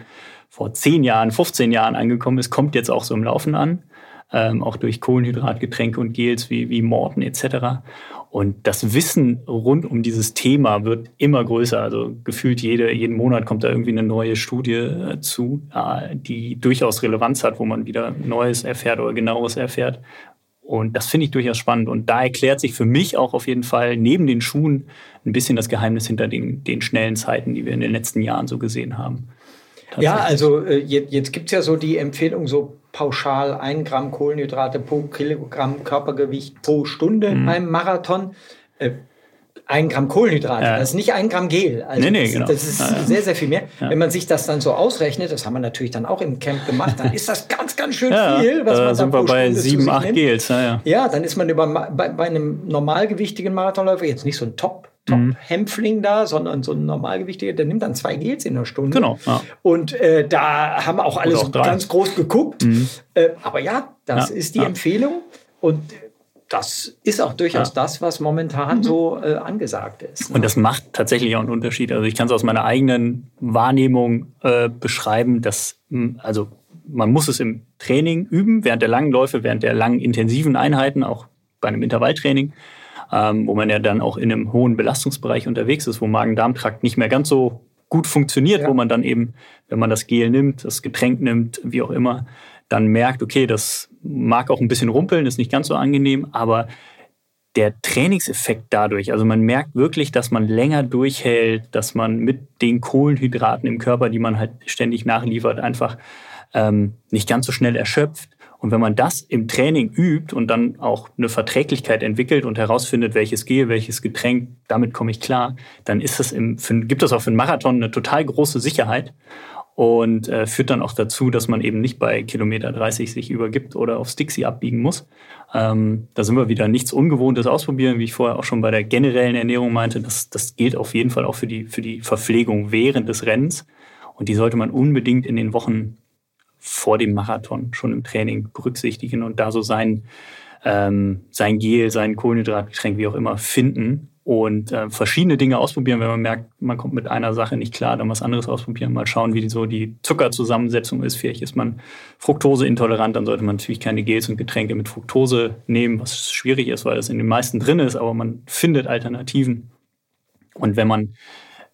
Speaker 3: vor 10 Jahren, 15 Jahren angekommen ist, kommt jetzt auch so im Laufen an. Ähm, auch durch Kohlenhydratgetränke und Gels wie, wie Morten etc. Und das Wissen rund um dieses Thema wird immer größer. Also gefühlt jede, jeden Monat kommt da irgendwie eine neue Studie äh, zu, äh, die durchaus Relevanz hat, wo man wieder Neues erfährt oder genaueres erfährt. Und das finde ich durchaus spannend. Und da erklärt sich für mich auch auf jeden Fall neben den Schuhen ein bisschen das Geheimnis hinter den, den schnellen Zeiten, die wir in den letzten Jahren so gesehen haben.
Speaker 2: Ja, also äh, jetzt, jetzt gibt es ja so die Empfehlung, so pauschal ein Gramm Kohlenhydrate pro Kilogramm Körpergewicht pro Stunde mhm. beim Marathon. Äh, ein Gramm Kohlenhydrate, ja. das ist nicht ein Gramm Gel.
Speaker 3: Also nee, nee,
Speaker 2: das,
Speaker 3: genau.
Speaker 2: das ist ja, ja. sehr, sehr viel mehr. Wenn man sich das dann so ausrechnet, das haben wir natürlich dann auch im Camp gemacht, dann [laughs] ist das ganz, ganz schön viel,
Speaker 3: was man sind wir bei sieben, acht Gels.
Speaker 2: Ja, ja. dann ist man über, bei, bei einem normalgewichtigen Marathonläufer jetzt nicht so ein Top Top-Hämpfling da, sondern so ein Normalgewichtiger, der nimmt dann zwei Gels in der Stunde.
Speaker 3: Genau. Ja.
Speaker 2: Und äh, da haben auch alle so ganz groß geguckt. Mhm. Äh, aber ja, das ja, ist die ja. Empfehlung. Und das ist auch durchaus das, was momentan mhm. so äh, angesagt ist.
Speaker 3: Ne? Und das macht tatsächlich auch einen Unterschied. Also ich kann es aus meiner eigenen Wahrnehmung äh, beschreiben, dass hm, also man muss es im Training üben, während der langen Läufe, während der langen intensiven Einheiten, auch bei einem Intervalltraining ähm, wo man ja dann auch in einem hohen Belastungsbereich unterwegs ist, wo Magen-Darm-Trakt nicht mehr ganz so gut funktioniert, ja. wo man dann eben, wenn man das Gel nimmt, das Getränk nimmt, wie auch immer, dann merkt, okay, das mag auch ein bisschen rumpeln, ist nicht ganz so angenehm, aber der Trainingseffekt dadurch, also man merkt wirklich, dass man länger durchhält, dass man mit den Kohlenhydraten im Körper, die man halt ständig nachliefert, einfach ähm, nicht ganz so schnell erschöpft und wenn man das im Training übt und dann auch eine Verträglichkeit entwickelt und herausfindet, welches Gel, welches Getränk, damit komme ich klar, dann ist das im, für, gibt das auch für einen Marathon eine total große Sicherheit und äh, führt dann auch dazu, dass man eben nicht bei Kilometer 30 sich übergibt oder auf Stixi abbiegen muss. Ähm, da sind wir wieder nichts Ungewohntes ausprobieren, wie ich vorher auch schon bei der generellen Ernährung meinte. Das, das gilt auf jeden Fall auch für die, für die Verpflegung während des Rennens. Und die sollte man unbedingt in den Wochen vor dem Marathon schon im Training berücksichtigen und da so sein, ähm, sein Gel, sein Kohlenhydratgetränk, wie auch immer, finden und äh, verschiedene Dinge ausprobieren. Wenn man merkt, man kommt mit einer Sache nicht klar, dann was anderes ausprobieren, mal schauen, wie die, so die Zuckerzusammensetzung ist. Vielleicht ist man fruktoseintolerant, dann sollte man natürlich keine Gels und Getränke mit Fructose nehmen, was schwierig ist, weil das in den meisten drin ist, aber man findet Alternativen. Und wenn man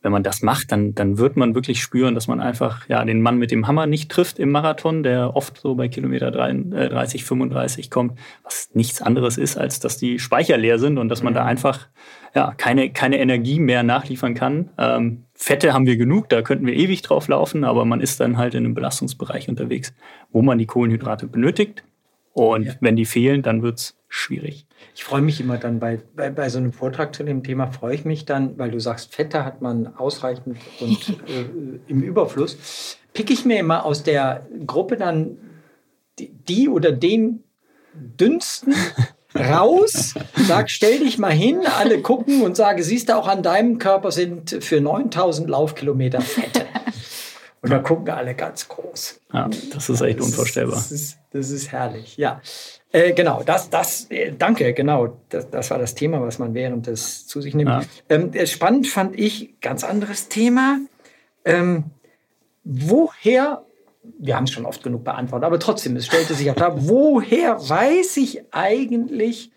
Speaker 3: wenn man das macht, dann, dann wird man wirklich spüren, dass man einfach ja, den Mann mit dem Hammer nicht trifft im Marathon, der oft so bei Kilometer 30, 35 äh, kommt, was nichts anderes ist, als dass die Speicher leer sind und dass man da mhm. einfach ja, keine, keine Energie mehr nachliefern kann. Ähm, Fette haben wir genug, da könnten wir ewig drauf laufen, aber man ist dann halt in einem Belastungsbereich unterwegs, wo man die Kohlenhydrate benötigt. Und ja. wenn die fehlen, dann wird es schwierig.
Speaker 2: Ich freue mich immer dann bei, bei, bei, so einem Vortrag zu dem Thema, freue ich mich dann, weil du sagst, Fette hat man ausreichend und äh, im Überfluss, picke ich mir immer aus der Gruppe dann die, die oder den dünnsten [laughs] raus, sag, stell dich mal hin, alle gucken und sage, siehst du, auch an deinem Körper sind für 9000 Laufkilometer Fette. Und da gucken alle ganz groß.
Speaker 3: Ja, das ist echt unvorstellbar.
Speaker 2: Das ist, das ist herrlich, ja. Äh, genau, das, das, äh, danke, genau. Das, das war das Thema, was man während des zu sich nimmt. Ja. Ähm, äh, spannend fand ich, ganz anderes Thema. Ähm, woher, wir haben es schon oft genug beantwortet, aber trotzdem, es stellte sich auch da, [laughs] woher weiß ich eigentlich,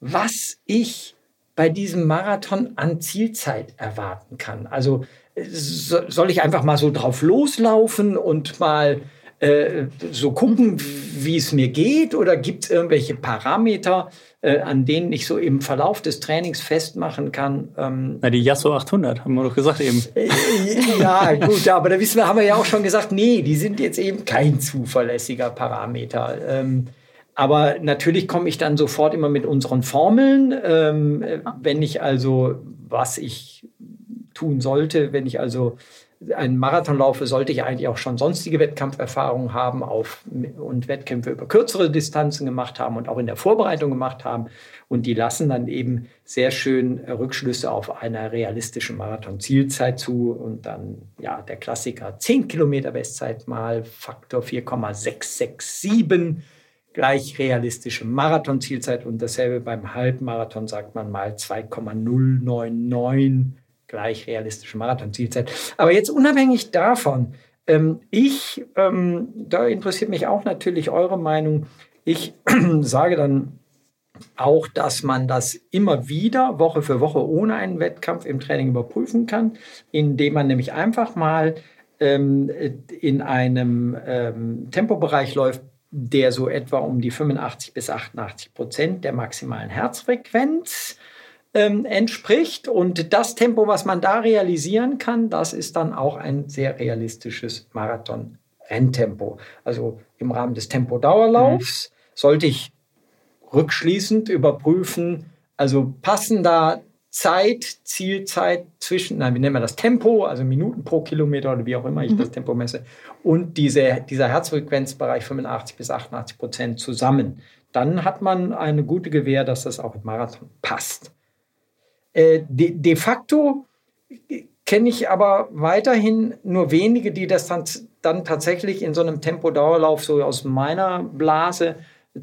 Speaker 2: was ich bei diesem Marathon an Zielzeit erwarten kann? Also soll ich einfach mal so drauf loslaufen und mal äh, so gucken, wie es mir geht? Oder gibt es irgendwelche Parameter, äh, an denen ich so im Verlauf des Trainings festmachen kann?
Speaker 3: Ähm, Na, die Yasso 800, haben wir doch gesagt eben. Äh,
Speaker 2: ja, gut, aber da wissen wir, haben wir ja auch schon gesagt, nee, die sind jetzt eben kein zuverlässiger Parameter. Ähm, aber natürlich komme ich dann sofort immer mit unseren Formeln. Ähm, wenn ich also, was ich tun sollte, wenn ich also einen Marathon laufe, sollte ich eigentlich auch schon sonstige Wettkampferfahrungen haben auf, und Wettkämpfe über kürzere Distanzen gemacht haben und auch in der Vorbereitung gemacht haben. Und die lassen dann eben sehr schön Rückschlüsse auf eine realistische Marathon-Zielzeit zu. Und dann, ja, der Klassiker 10 Kilometer Bestzeit mal Faktor 4,667 gleich realistische Marathonzielzeit und dasselbe beim Halbmarathon sagt man mal 2,099 gleich realistische Marathonzielzeit. Aber jetzt unabhängig davon, ähm, ich, ähm, da interessiert mich auch natürlich eure Meinung. Ich [clears throat] sage dann auch, dass man das immer wieder Woche für Woche ohne einen Wettkampf im Training überprüfen kann, indem man nämlich einfach mal ähm, in einem ähm, Tempobereich läuft, der so etwa um die 85 bis 88 Prozent der maximalen Herzfrequenz ähm, entspricht. Und das Tempo, was man da realisieren kann, das ist dann auch ein sehr realistisches Marathon-Renntempo. Also im Rahmen des Tempodauerlaufs mhm. sollte ich rückschließend überprüfen, also passen da Zeit, Zielzeit zwischen, nein, wie nennen wir das, Tempo, also Minuten pro Kilometer oder wie auch immer ich mhm. das Tempo messe, und diese, dieser Herzfrequenzbereich 85 bis 88 Prozent zusammen. Dann hat man eine gute Gewähr, dass das auch im Marathon passt. Äh, de, de facto kenne ich aber weiterhin nur wenige, die das dann, dann tatsächlich in so einem Tempodauerlauf so aus meiner Blase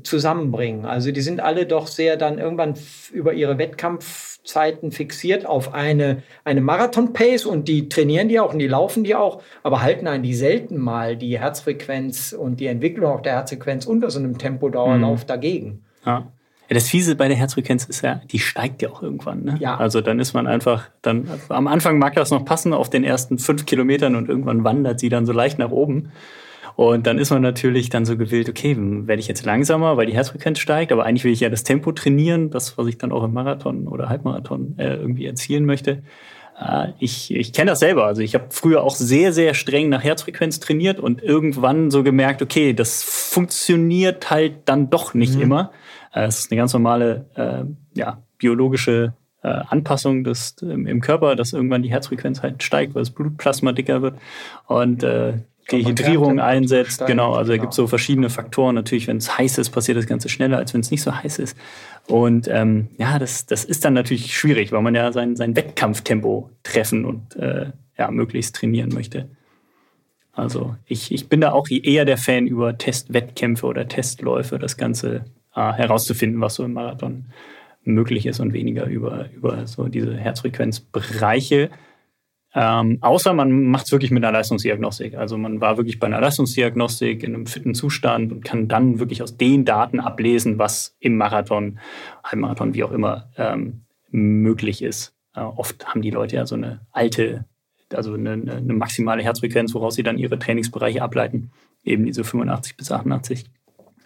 Speaker 2: zusammenbringen. Also die sind alle doch sehr dann irgendwann über ihre Wettkampfzeiten fixiert auf eine, eine Marathon-Pace und die trainieren die auch und die laufen die auch, aber halten eigentlich selten mal die Herzfrequenz und die Entwicklung auch der Herzfrequenz unter so einem Tempodauerlauf mhm. dagegen.
Speaker 3: Ja. Ja, das Fiese bei der Herzfrequenz ist ja, die steigt ja auch irgendwann. Ne? Ja. Also dann ist man einfach, dann am Anfang mag das noch passen auf den ersten fünf Kilometern und irgendwann wandert sie dann so leicht nach oben. Und dann ist man natürlich dann so gewillt, okay, werde ich jetzt langsamer, weil die Herzfrequenz steigt, aber eigentlich will ich ja das Tempo trainieren, das, was ich dann auch im Marathon oder Halbmarathon äh, irgendwie erzielen möchte. Äh, ich, ich kenne das selber. Also ich habe früher auch sehr, sehr streng nach Herzfrequenz trainiert und irgendwann so gemerkt, okay, das funktioniert halt dann doch nicht mhm. immer. Äh, es ist eine ganz normale äh, ja, biologische äh, Anpassung des, im, Körper, dass irgendwann die Herzfrequenz halt steigt, weil das Blutplasma dicker wird und Dehydrierung einsetzt. Steigen, genau, also genau. es gibt so verschiedene Faktoren. Natürlich, wenn es heiß ist, passiert das Ganze schneller, als wenn es nicht so heiß ist. Und ähm, ja, das, das ist dann natürlich schwierig, weil man ja sein, sein Wettkampftempo treffen und äh, ja, möglichst trainieren möchte. Also ich, ich bin da auch eher der Fan über Testwettkämpfe oder Testläufe, das Ganze äh, herauszufinden, was so im Marathon möglich ist und weniger über, über so diese Herzfrequenzbereiche. Ähm, außer man macht es wirklich mit einer Leistungsdiagnostik. Also man war wirklich bei einer Leistungsdiagnostik in einem fitten Zustand und kann dann wirklich aus den Daten ablesen, was im Marathon, Halbmarathon, wie auch immer, ähm, möglich ist. Äh, oft haben die Leute ja so eine alte, also eine, eine maximale Herzfrequenz, woraus sie dann ihre Trainingsbereiche ableiten. Eben diese 85 bis 88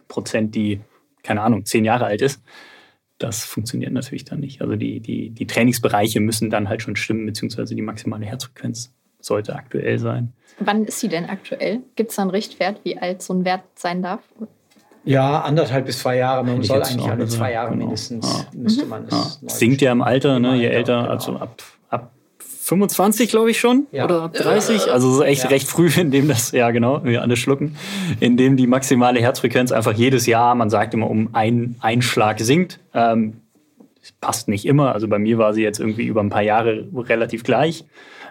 Speaker 3: Prozent, die keine Ahnung, zehn Jahre alt ist, das funktioniert natürlich dann nicht. Also die, die, die Trainingsbereiche müssen dann halt schon stimmen, beziehungsweise die maximale Herzfrequenz sollte aktuell sein.
Speaker 1: Wann ist sie denn aktuell? Gibt es da einen Richtwert, wie alt so ein Wert sein darf?
Speaker 2: Ja, anderthalb bis zwei Jahre. Man soll eigentlich alle zwei Jahre genau. mindestens ja. müsste man
Speaker 3: es. Ja. Sinkt ja im Alter, ne? je älter, genau. also ab 25, glaube ich schon, ja. oder 30. Also so echt ja. recht früh, [laughs] in dem das, ja genau, wir alle schlucken, in dem die maximale Herzfrequenz einfach jedes Jahr, man sagt immer, um einen Einschlag sinkt. Ähm, passt nicht immer. Also bei mir war sie jetzt irgendwie über ein paar Jahre relativ gleich.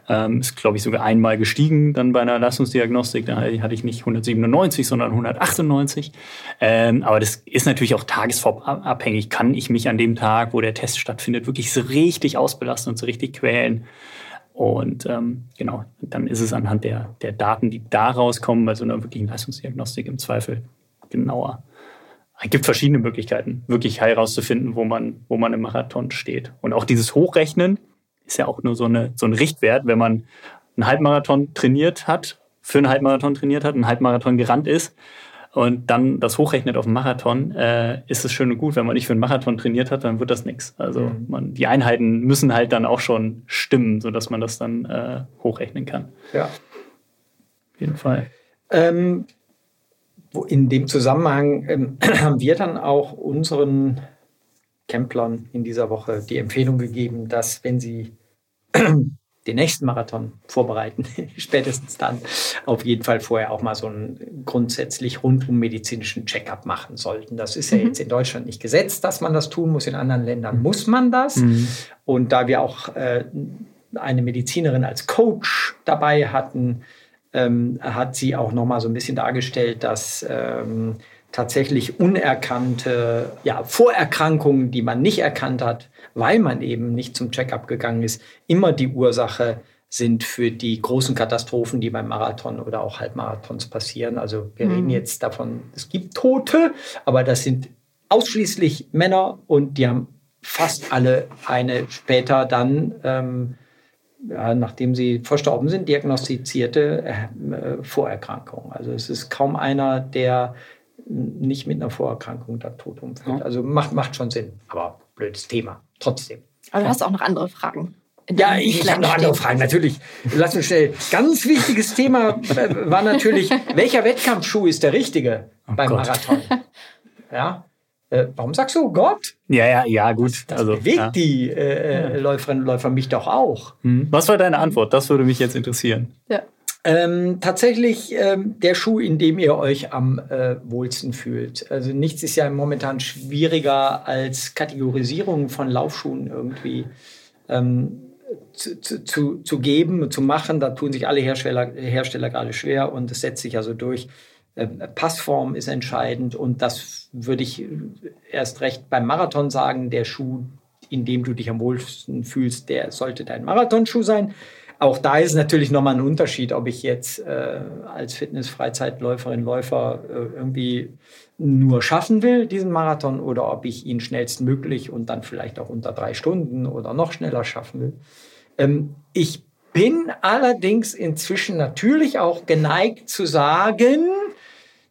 Speaker 3: Ähm, ist, glaube ich, sogar einmal gestiegen dann bei einer Leistungsdiagnostik. Da hatte ich nicht 197, sondern 198. Ähm, aber das ist natürlich auch tagesformabhängig. Kann ich mich an dem Tag, wo der Test stattfindet, wirklich so richtig ausbelasten und so richtig quälen? Und ähm, genau, dann ist es anhand der, der Daten, die da rauskommen, bei so einer wirklichen Leistungsdiagnostik im Zweifel genauer. Es gibt verschiedene Möglichkeiten, wirklich herauszufinden, wo man, wo man im Marathon steht. Und auch dieses Hochrechnen ist ja auch nur so, eine, so ein Richtwert, wenn man einen Halbmarathon trainiert hat für einen Halbmarathon trainiert hat, einen Halbmarathon gerannt ist und dann das hochrechnet auf einen Marathon, äh, ist es schön und gut. Wenn man nicht für einen Marathon trainiert hat, dann wird das nichts. Also mhm. man, die Einheiten müssen halt dann auch schon stimmen, sodass man das dann äh, hochrechnen kann.
Speaker 2: Ja. Auf jeden Fall. Ähm, in dem Zusammenhang ähm, [clears throat] haben wir dann auch unseren Camplern in dieser Woche die Empfehlung gegeben, dass wenn sie [clears throat] den nächsten Marathon vorbereiten, [laughs] spätestens dann auf jeden Fall vorher auch mal so einen grundsätzlich rundum medizinischen Check-up machen sollten. Das ist ja mhm. jetzt in Deutschland nicht gesetzt, dass man das tun muss. In anderen Ländern muss man das. Mhm. Und da wir auch äh, eine Medizinerin als Coach dabei hatten, ähm, hat sie auch noch mal so ein bisschen dargestellt, dass ähm, tatsächlich unerkannte ja, Vorerkrankungen, die man nicht erkannt hat, weil man eben nicht zum Checkup gegangen ist, immer die Ursache sind für die großen Katastrophen, die beim Marathon oder auch Halbmarathons passieren. Also wir mhm. reden jetzt davon, es gibt Tote, aber das sind ausschließlich Männer und die haben fast alle eine später dann, ähm, ja, nachdem sie verstorben sind, diagnostizierte äh, Vorerkrankung. Also es ist kaum einer, der nicht mit einer Vorerkrankung da tot umfällt. Ja. Also macht, macht schon Sinn, aber blödes Thema trotzdem.
Speaker 1: Aber du hast auch noch andere Fragen.
Speaker 2: Ja, ich habe noch andere Fragen, natürlich. Lass uns schnell. Ganz wichtiges Thema war natürlich, welcher Wettkampfschuh ist der richtige oh beim Gott. Marathon? Ja. Äh, warum sagst du Gott?
Speaker 3: Ja, ja, ja, gut.
Speaker 2: Das also, bewegt ja. die äh, äh, Läuferinnen und Läufer mich doch auch.
Speaker 3: Hm. Was war deine Antwort? Das würde mich jetzt interessieren.
Speaker 2: Ja. Ähm, tatsächlich ähm, der Schuh, in dem ihr euch am äh, wohlsten fühlt. Also nichts ist ja momentan schwieriger als Kategorisierung von Laufschuhen irgendwie ähm, zu, zu, zu geben zu machen. Da tun sich alle Hersteller, Hersteller gerade schwer und es setzt sich also durch. Ähm, Passform ist entscheidend und das würde ich erst recht beim Marathon sagen. Der Schuh, in dem du dich am wohlsten fühlst, der sollte dein Marathonschuh sein auch da ist natürlich nochmal ein Unterschied, ob ich jetzt äh, als Fitness-Freizeitläuferin, Läufer äh, irgendwie nur schaffen will, diesen Marathon, oder ob ich ihn schnellstmöglich und dann vielleicht auch unter drei Stunden oder noch schneller schaffen will. Ähm, ich bin allerdings inzwischen natürlich auch geneigt zu sagen,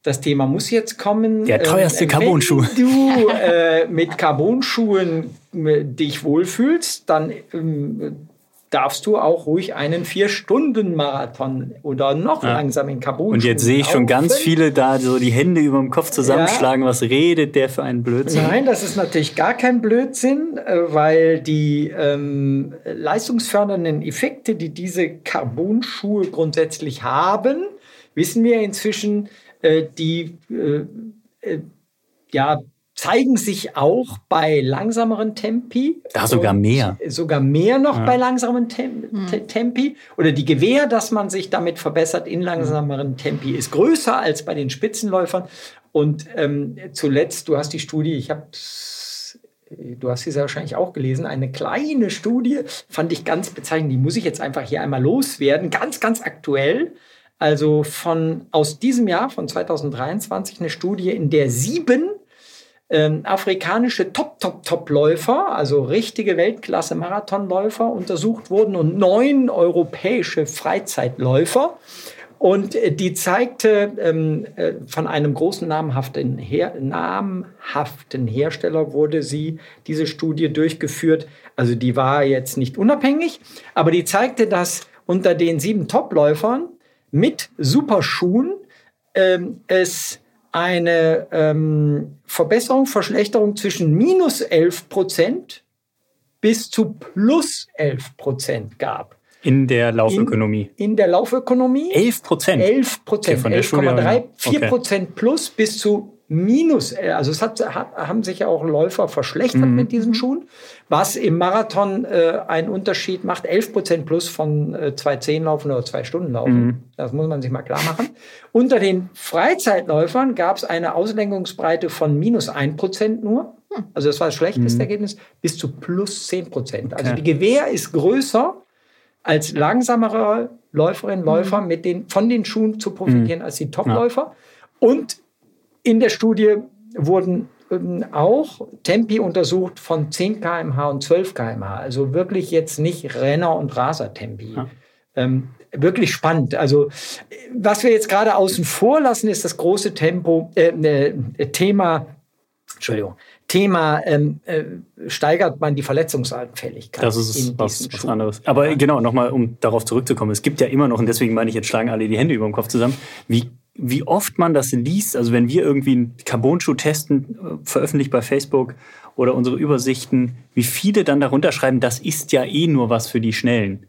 Speaker 2: das Thema muss jetzt kommen.
Speaker 3: Der teuerste ähm, Carbon-Schuh.
Speaker 2: Wenn du äh, [laughs] mit Carbon-Schuhen äh, dich wohlfühlst, dann ähm, darfst du auch ruhig einen Vier-Stunden-Marathon oder noch ja. langsam in Kabul.
Speaker 3: Und jetzt sehe ich schon ganz viele da so die Hände über dem Kopf zusammenschlagen. Ja. Was redet der für einen Blödsinn?
Speaker 2: Nein, das ist natürlich gar kein Blödsinn, äh, weil die ähm, leistungsfördernden Effekte, die diese Carbon-Schuhe grundsätzlich haben, wissen wir inzwischen, äh, die äh, äh ja, zeigen sich auch bei langsameren Tempi.
Speaker 3: Da sogar mehr.
Speaker 2: Sogar mehr noch ja. bei langsameren Tem hm. Tempi. Oder die Gewähr, dass man sich damit verbessert in langsameren Tempi, ist größer als bei den Spitzenläufern. Und ähm, zuletzt, du hast die Studie, ich habe du hast sie sehr wahrscheinlich auch gelesen, eine kleine Studie, fand ich ganz bezeichnend, die muss ich jetzt einfach hier einmal loswerden, ganz, ganz aktuell. Also von aus diesem Jahr, von 2023, eine Studie, in der sieben ähm, afrikanische Top-Top-Top-Läufer, also richtige Weltklasse-Marathonläufer untersucht wurden und neun europäische Freizeitläufer. Und äh, die zeigte ähm, äh, von einem großen namhaften, Her namhaften Hersteller wurde sie, diese Studie durchgeführt. Also die war jetzt nicht unabhängig, aber die zeigte, dass unter den sieben Topläufern mit Superschuhen ähm, es eine ähm, Verbesserung, Verschlechterung zwischen minus 11 Prozent bis zu plus 11 Prozent gab.
Speaker 3: In der Laufökonomie.
Speaker 2: In, in der Laufökonomie.
Speaker 3: 11 Prozent.
Speaker 2: 11 Prozent. Okay, 11,3, 4 Prozent okay. plus bis zu minus, äh, also es hat, hat, haben sich ja auch Läufer verschlechtert mhm. mit diesen Schuhen, was im Marathon äh, einen Unterschied macht, 11 Prozent plus von äh, zwei Zehn laufen oder zwei Stunden laufen. Mhm. Das muss man sich mal klar machen. Unter den Freizeitläufern gab es eine Auslenkungsbreite von minus ein Prozent nur. Hm. Also das war das schlechteste mhm. Ergebnis, bis zu plus 10 Prozent. Also die Gewähr ist größer als langsamere Läuferinnen, Läufer mhm. mit den, von den Schuhen zu profitieren mhm. als die Topläufer. Ja. Und in der Studie wurden ähm, auch Tempi untersucht von 10 km/h und 12 km/h. Also wirklich jetzt nicht Renner- und Raser-Tempi. Ja. Ähm, wirklich spannend. Also was wir jetzt gerade außen vor lassen, ist das große Tempo, äh, äh, Thema, Entschuldigung, Thema ähm, äh, steigert man die Verletzungsanfälligkeit.
Speaker 3: Das ist was, was anderes. Aber genau, nochmal, um darauf zurückzukommen. Es gibt ja immer noch, und deswegen meine ich, jetzt schlagen alle die Hände über den Kopf zusammen, wie, wie oft man das liest. Also wenn wir irgendwie einen Carbon-Schuh testen, äh, veröffentlicht bei Facebook oder unsere Übersichten, wie viele dann darunter schreiben, das ist ja eh nur was für die Schnellen.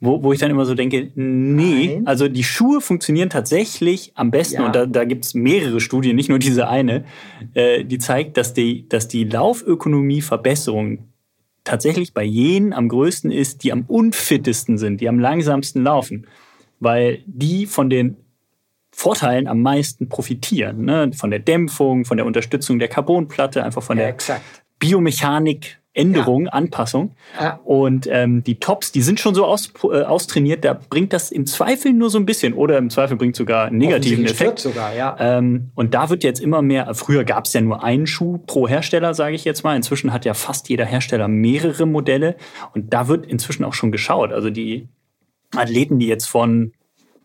Speaker 3: Wo, wo ich dann immer so denke, nee, Nein. also die Schuhe funktionieren tatsächlich am besten ja. und da, da gibt es mehrere Studien, nicht nur diese eine, äh, die zeigt, dass die, dass die Laufökonomie-Verbesserung tatsächlich bei jenen am größten ist, die am unfittesten sind, die am langsamsten laufen, weil die von den Vorteilen am meisten profitieren, ne? von der Dämpfung, von der Unterstützung der Carbonplatte, einfach von ja, der exakt. Biomechanik Änderung, ja. Anpassung. Ja. Und ähm, die Tops, die sind schon so aus, äh, austrainiert, da bringt das im Zweifel nur so ein bisschen oder im Zweifel bringt sogar einen negativen Effekt.
Speaker 2: Sogar, ja.
Speaker 3: Ähm, und da wird jetzt immer mehr, früher gab es ja nur einen Schuh pro Hersteller, sage ich jetzt mal. Inzwischen hat ja fast jeder Hersteller mehrere Modelle und da wird inzwischen auch schon geschaut. Also die Athleten, die jetzt von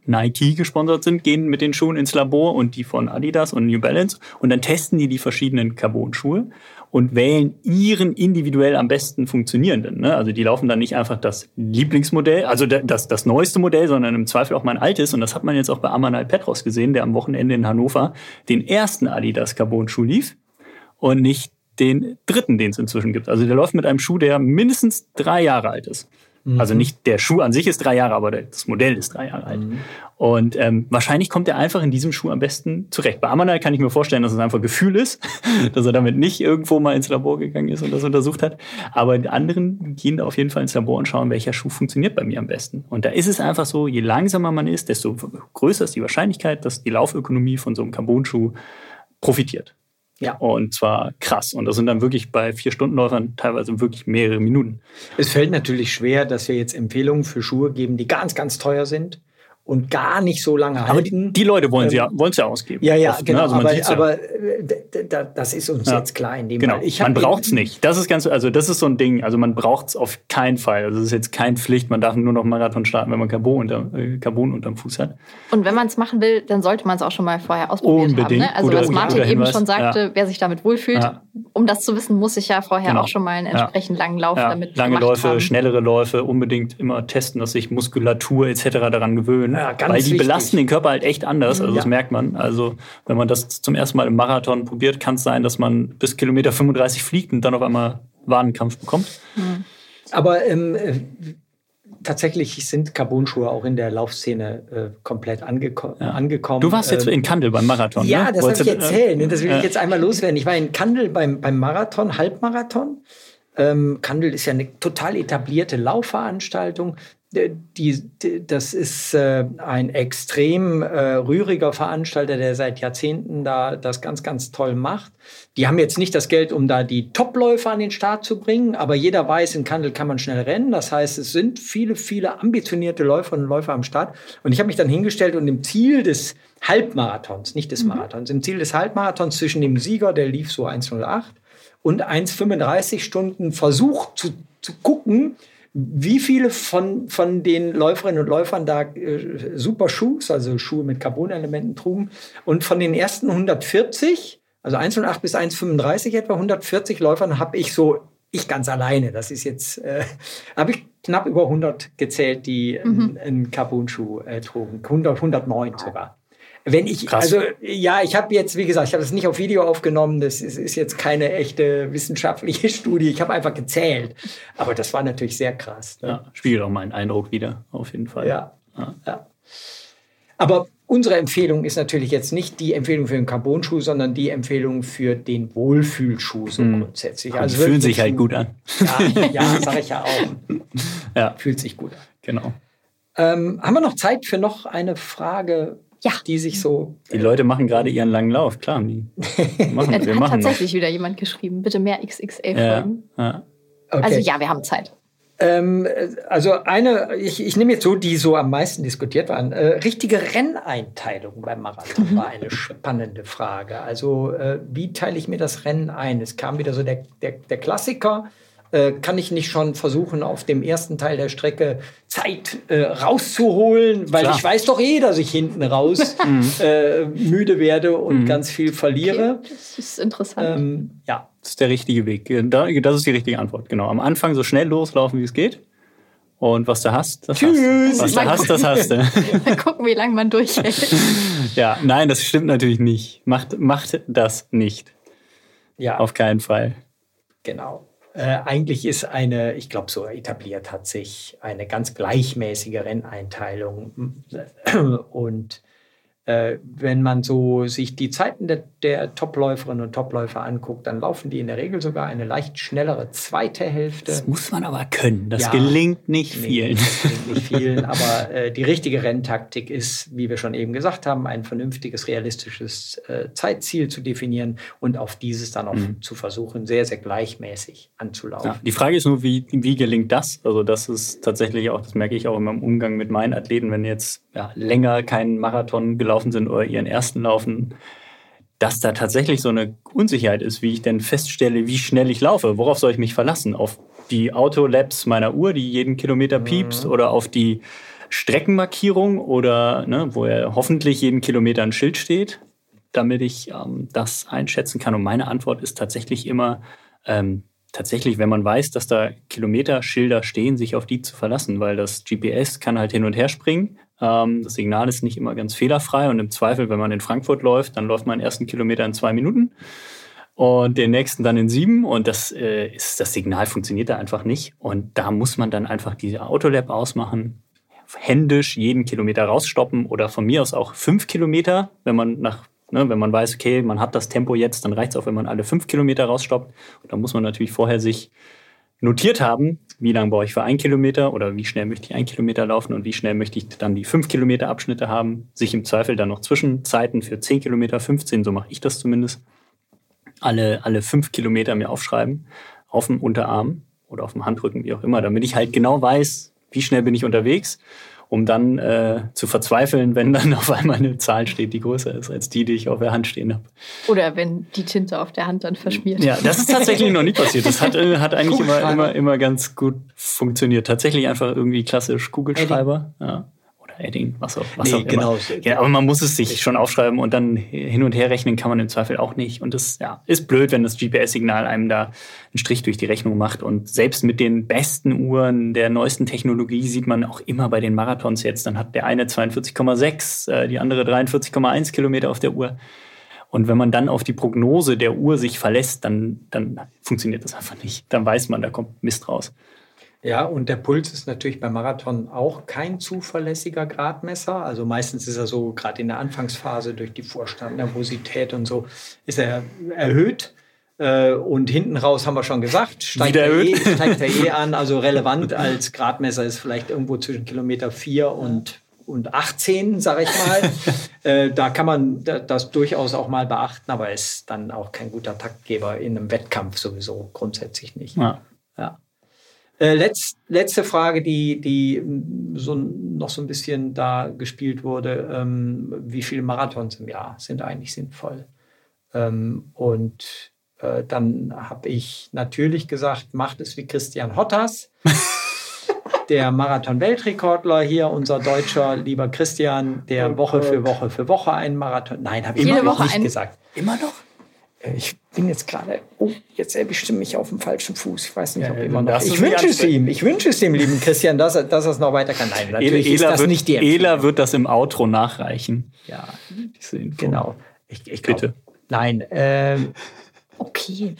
Speaker 3: Nike gesponsert sind, gehen mit den Schuhen ins Labor und die von Adidas und New Balance und dann testen die die verschiedenen Carbon-Schuhe und wählen ihren individuell am besten funktionierenden. Ne? Also die laufen dann nicht einfach das Lieblingsmodell, also das, das neueste Modell, sondern im Zweifel auch mein altes. Und das hat man jetzt auch bei Amanal Petros gesehen, der am Wochenende in Hannover den ersten Adidas Carbon-Schuh lief und nicht den dritten, den es inzwischen gibt. Also der läuft mit einem Schuh, der mindestens drei Jahre alt ist. Mhm. Also nicht der Schuh an sich ist drei Jahre, aber das Modell ist drei Jahre alt. Mhm. Und ähm, wahrscheinlich kommt er einfach in diesem Schuh am besten zurecht. Bei Amanal kann ich mir vorstellen, dass es einfach Gefühl ist, [laughs] dass er damit nicht irgendwo mal ins Labor gegangen ist und das untersucht hat. Aber die anderen gehen da auf jeden Fall ins Labor und schauen, welcher Schuh funktioniert bei mir am besten. Und da ist es einfach so, je langsamer man ist, desto größer ist die Wahrscheinlichkeit, dass die Laufökonomie von so einem Carbon-Schuh profitiert. Ja. Und zwar krass. Und das sind dann wirklich bei Vier-Stunden-Läufern teilweise wirklich mehrere Minuten.
Speaker 2: Es fällt natürlich schwer, dass wir jetzt Empfehlungen für Schuhe geben, die ganz, ganz teuer sind und gar nicht so lange
Speaker 3: aber halten.
Speaker 2: Die,
Speaker 3: die Leute wollen sie ja, wollen ja ausgeben.
Speaker 2: Ja, ja, oft, ne? genau. Ne? Also aber, ja. aber äh, das ist uns ja. jetzt klar in dem
Speaker 3: genau. Fall. man braucht es nicht. Das ist ganz, also das ist so ein Ding. Also man braucht es auf keinen Fall. Also es ist jetzt keine Pflicht. Man darf nur noch Marathon starten, wenn man Carbon, unter, äh, Carbon unterm Fuß hat.
Speaker 1: Und wenn man es machen will, dann sollte man es auch schon mal vorher ausprobiert Unbedingt. haben. Ne? Also guter, was Martin eben schon sagte, ja. wer sich damit wohlfühlt, um das zu wissen, muss ich ja vorher genau. auch schon mal einen entsprechend langen Lauf damit
Speaker 3: Lange Läufe, haben. schnellere Läufe, unbedingt immer testen, dass sich Muskulatur etc. daran gewöhnen. Ja, ganz weil die wichtig belasten den Körper halt echt anders. Also ja. das merkt man. Also wenn man das zum ersten Mal im Marathon probiert, kann es sein, dass man bis Kilometer 35 fliegt und dann auf einmal Wadenkampf bekommt.
Speaker 2: Mhm. Aber ähm, äh, tatsächlich sind Carbon-Schuhe auch in der Laufszene äh, komplett angeko ja. angekommen.
Speaker 3: Du warst jetzt ähm, in Kandel beim Marathon.
Speaker 2: Ja, ne? das darf ich erzählen. Das will ich jetzt einmal loswerden. Ich war in Kandel beim, beim Marathon, Halbmarathon. Ähm, Kandel ist ja eine total etablierte Laufveranstaltung. Äh, die, das ist äh, ein extrem äh, rühriger Veranstalter, der seit Jahrzehnten da das ganz, ganz toll macht. Die haben jetzt nicht das Geld, um da die Topläufer an den Start zu bringen, aber jeder weiß, in Kandel kann man schnell rennen. Das heißt, es sind viele, viele ambitionierte Läuferinnen und Läufer am Start. Und ich habe mich dann hingestellt und im Ziel des Halbmarathons, nicht des mhm. Marathons, im Ziel des Halbmarathons zwischen dem Sieger, der lief so 1,08 und 1,35 Stunden versucht zu, zu gucken, wie viele von, von den Läuferinnen und Läufern da äh, super Schuhs, also Schuhe mit Carbonelementen trugen. Und von den ersten 140, also 1,8 bis 1,35 etwa, 140 Läufern habe ich so, ich ganz alleine, das ist jetzt, äh, habe ich knapp über 100 gezählt, die mhm. einen Carbon-Schuh äh, trugen. 100, 109 sogar. Wenn ich, Krass. also ja, ich habe jetzt, wie gesagt, ich habe das nicht auf Video aufgenommen, das ist, ist jetzt keine echte wissenschaftliche [laughs] Studie, ich habe einfach gezählt. Aber das war natürlich sehr krass.
Speaker 3: Ne? Ja, spiegelt auch meinen Eindruck wieder, auf jeden Fall.
Speaker 2: Ja, ja. ja. Aber unsere Empfehlung ist natürlich jetzt nicht die Empfehlung für den Carbon-Schuh, sondern die Empfehlung für den Wohlfühlschuh so mhm. grundsätzlich.
Speaker 3: Also die fühlen sich halt gut an.
Speaker 2: Ja, ja sage ich ja auch. Ja. Fühlt sich gut an.
Speaker 3: Genau.
Speaker 2: Ähm, haben wir noch Zeit für noch eine Frage ja. die sich so.
Speaker 3: Die Leute machen gerade ihren langen Lauf, klar. Die [laughs]
Speaker 1: machen, wir hat machen tatsächlich noch. wieder jemand geschrieben, bitte mehr XXL-Folgen. Ja, ja. okay. Also ja, wir haben Zeit.
Speaker 2: Ähm, also eine, ich, ich nehme jetzt so, die so am meisten diskutiert waren. Äh, richtige Renneinteilung beim Marathon [laughs] war eine spannende Frage. Also äh, wie teile ich mir das Rennen ein? Es kam wieder so der, der, der Klassiker Äh, kann ich nicht schon versuchen, auf dem ersten Teil der Strecke Zeit äh, rauszuholen, weil Klar. ich weiß doch eh, dass ich hinten raus [laughs] mhm. äh, müde werde und mhm. ganz viel verliere.
Speaker 1: Okay, das ist interessant. Ähm,
Speaker 3: ja. Das ist der richtige Weg. Das ist die richtige Antwort, genau. Am Anfang so schnell loslaufen, wie es geht. Und was du hast, das Tschüss. hast Was du hast, das hast du. [laughs]
Speaker 1: Mal gucken, wie lange man durchhält. [laughs]
Speaker 3: ja, nein, das stimmt natürlich nicht. Macht, macht das nicht. Ja. Auf keinen Fall.
Speaker 2: Genau. Äh, eigentlich ist eine, ich glaube, so etabliert hat sich eine ganz gleichmäßige Renneinteilung. Und äh, wenn man so sich die Zeiten der, der Topläuferinnen und Topläufer anguckt, dann laufen die in der Regel sogar eine leicht schnellere zweite Hälfte.
Speaker 3: Das muss man aber können. Das ja, gelingt nicht vielen. das gelingt
Speaker 2: nicht vielen. aber äh, die richtige Renntaktik ist, wie wir schon eben gesagt haben, ein vernünftiges, realistisches äh, Zeitziel zu definieren und auf dieses dann auch mhm. zu versuchen, sehr, sehr gleichmäßig anzulaufen. Ja,
Speaker 3: die Frage ist nur, wie, wie gelingt das? Also das ist tatsächlich auch, das merke ich auch in meinem Umgang mit meinen Athleten, wenn jetzt ja, länger keinen Marathon gelaufen sind oder ihren ersten laufen, dass da tatsächlich so eine Unsicherheit ist, wie ich denn feststelle, wie schnell ich laufe. Worauf soll ich mich verlassen? Auf die Autolaps meiner Uhr, die jeden Kilometer piepst, mhm. oder auf die Streckenmarkierung oder ne, wo er hoffentlich jeden Kilometer ein Schild steht, damit ich ähm, das einschätzen kann. Und meine Antwort ist tatsächlich immer, ähm, tatsächlich, wenn man weiß, dass da Kilometerschilder stehen, sich auf die zu verlassen, weil das GPS kann halt hin und her springen. Ähm, das Signal ist nicht immer ganz fehlerfrei und im Zweifel, wenn man in Frankfurt läuft, dann läuft man den ersten Kilometer in zwei Minuten und den nächsten dann in sieben und das äh, ist das Signal funktioniert da einfach nicht und da muss man dann einfach diese Autolab ausmachen, händisch jeden Kilometer rausstoppen oder von mir aus auch fünf Kilometer, wenn man nach Ne, wenn man weiß, okay, man hat das Tempo jetzt, dann reicht es auch, wenn man alle fünf Kilometer rausstoppt. Und dann muss man natürlich vorher sich notiert haben, wie lange brauche ich für ein Kilometer oder wie schnell möchte ich ein Kilometer laufen und wie schnell möchte ich dann die fünf Kilometer Abschnitte haben, sich im Zweifel dann noch Zwischenzeiten für zehn Kilometer, 15, so mache ich das zumindest, alle, alle fünf Kilometer mir aufschreiben, auf dem Unterarm oder auf dem Handrücken, wie auch immer, damit ich halt genau weiß, wie schnell bin ich unterwegs um dann äh, zu verzweifeln, wenn dann [laughs] auf einmal eine Zahl steht, die größer ist als die, die ich auf der Hand stehen habe.
Speaker 1: Oder wenn die Tinte auf der Hand dann verschmiert.
Speaker 3: Ja, das ist tatsächlich noch nie passiert. Das hat, äh, hat eigentlich immer, immer, immer ganz gut funktioniert. Tatsächlich einfach irgendwie klassisch Kugelschreiber. Ja. Edding, was auch, was nee, auch genau. immer. Ja, aber man muss es sich schon aufschreiben und dann hin und her rechnen kann man im Zweifel auch nicht. Und das ja, ist blöd, wenn das GPS-Signal einem da einen Strich durch die Rechnung macht. Und selbst mit den besten Uhren der neuesten Technologie sieht man auch immer bei den Marathons jetzt, dann hat der eine 42,6, äh, die andere 43,1 Kilometer auf der Uhr. Und wenn man dann auf die Prognose der Uhr sich verlässt, dann, dann funktioniert das einfach nicht. Dann weiß man, da kommt Mist raus.
Speaker 2: Ja, und der Puls ist natürlich beim Marathon auch kein zuverlässiger Gradmesser. Also meistens ist er so, gerade in der Anfangsphase durch die Vorstandnervosität und so, ist er erhöht. Äh, und hinten raus haben wir schon gesagt, steigt er, eh, steigt er eh an. Also [laughs] relevant als Gradmesser ist vielleicht irgendwo zwischen Kilometer 4 und, und 18, sage ich mal. [laughs] Äh, da kann man das durchaus auch mal beachten, aber ist dann auch kein guter Taktgeber in einem Wettkampf sowieso grundsätzlich nicht. Ja. ja. Äh, letz, letzte Frage, die, die so, noch so ein bisschen da gespielt wurde. Ähm, wie viele Marathons im Jahr sind eigentlich sinnvoll? Ähm, und äh, dann habe ich natürlich gesagt, macht es wie Christian Hottas. [laughs] der Marathon-Weltrekordler hier, unser Deutscher, lieber Christian, der oh Woche für Woche für Woche einen Marathon. Nein, habe ich immer noch nicht gesagt.
Speaker 3: Immer noch?
Speaker 2: Äh, ich bin jetzt gerade, oh, jetzt erwischte mich auf dem falschen Fuß. Ich weiß nicht, ob ja, immer noch. Ich wünsche es ihm, ich wünsche es dem lieben [laughs] Christian, dass er, dass er es noch weiter kann.
Speaker 3: Nein, natürlich Ela, ist das
Speaker 2: wird,
Speaker 3: nicht die Empfehlung. Ela wird das im Outro nachreichen.
Speaker 2: Ja, genau. Ich, ich glaub, Bitte. Nein, ähm,
Speaker 1: Okay.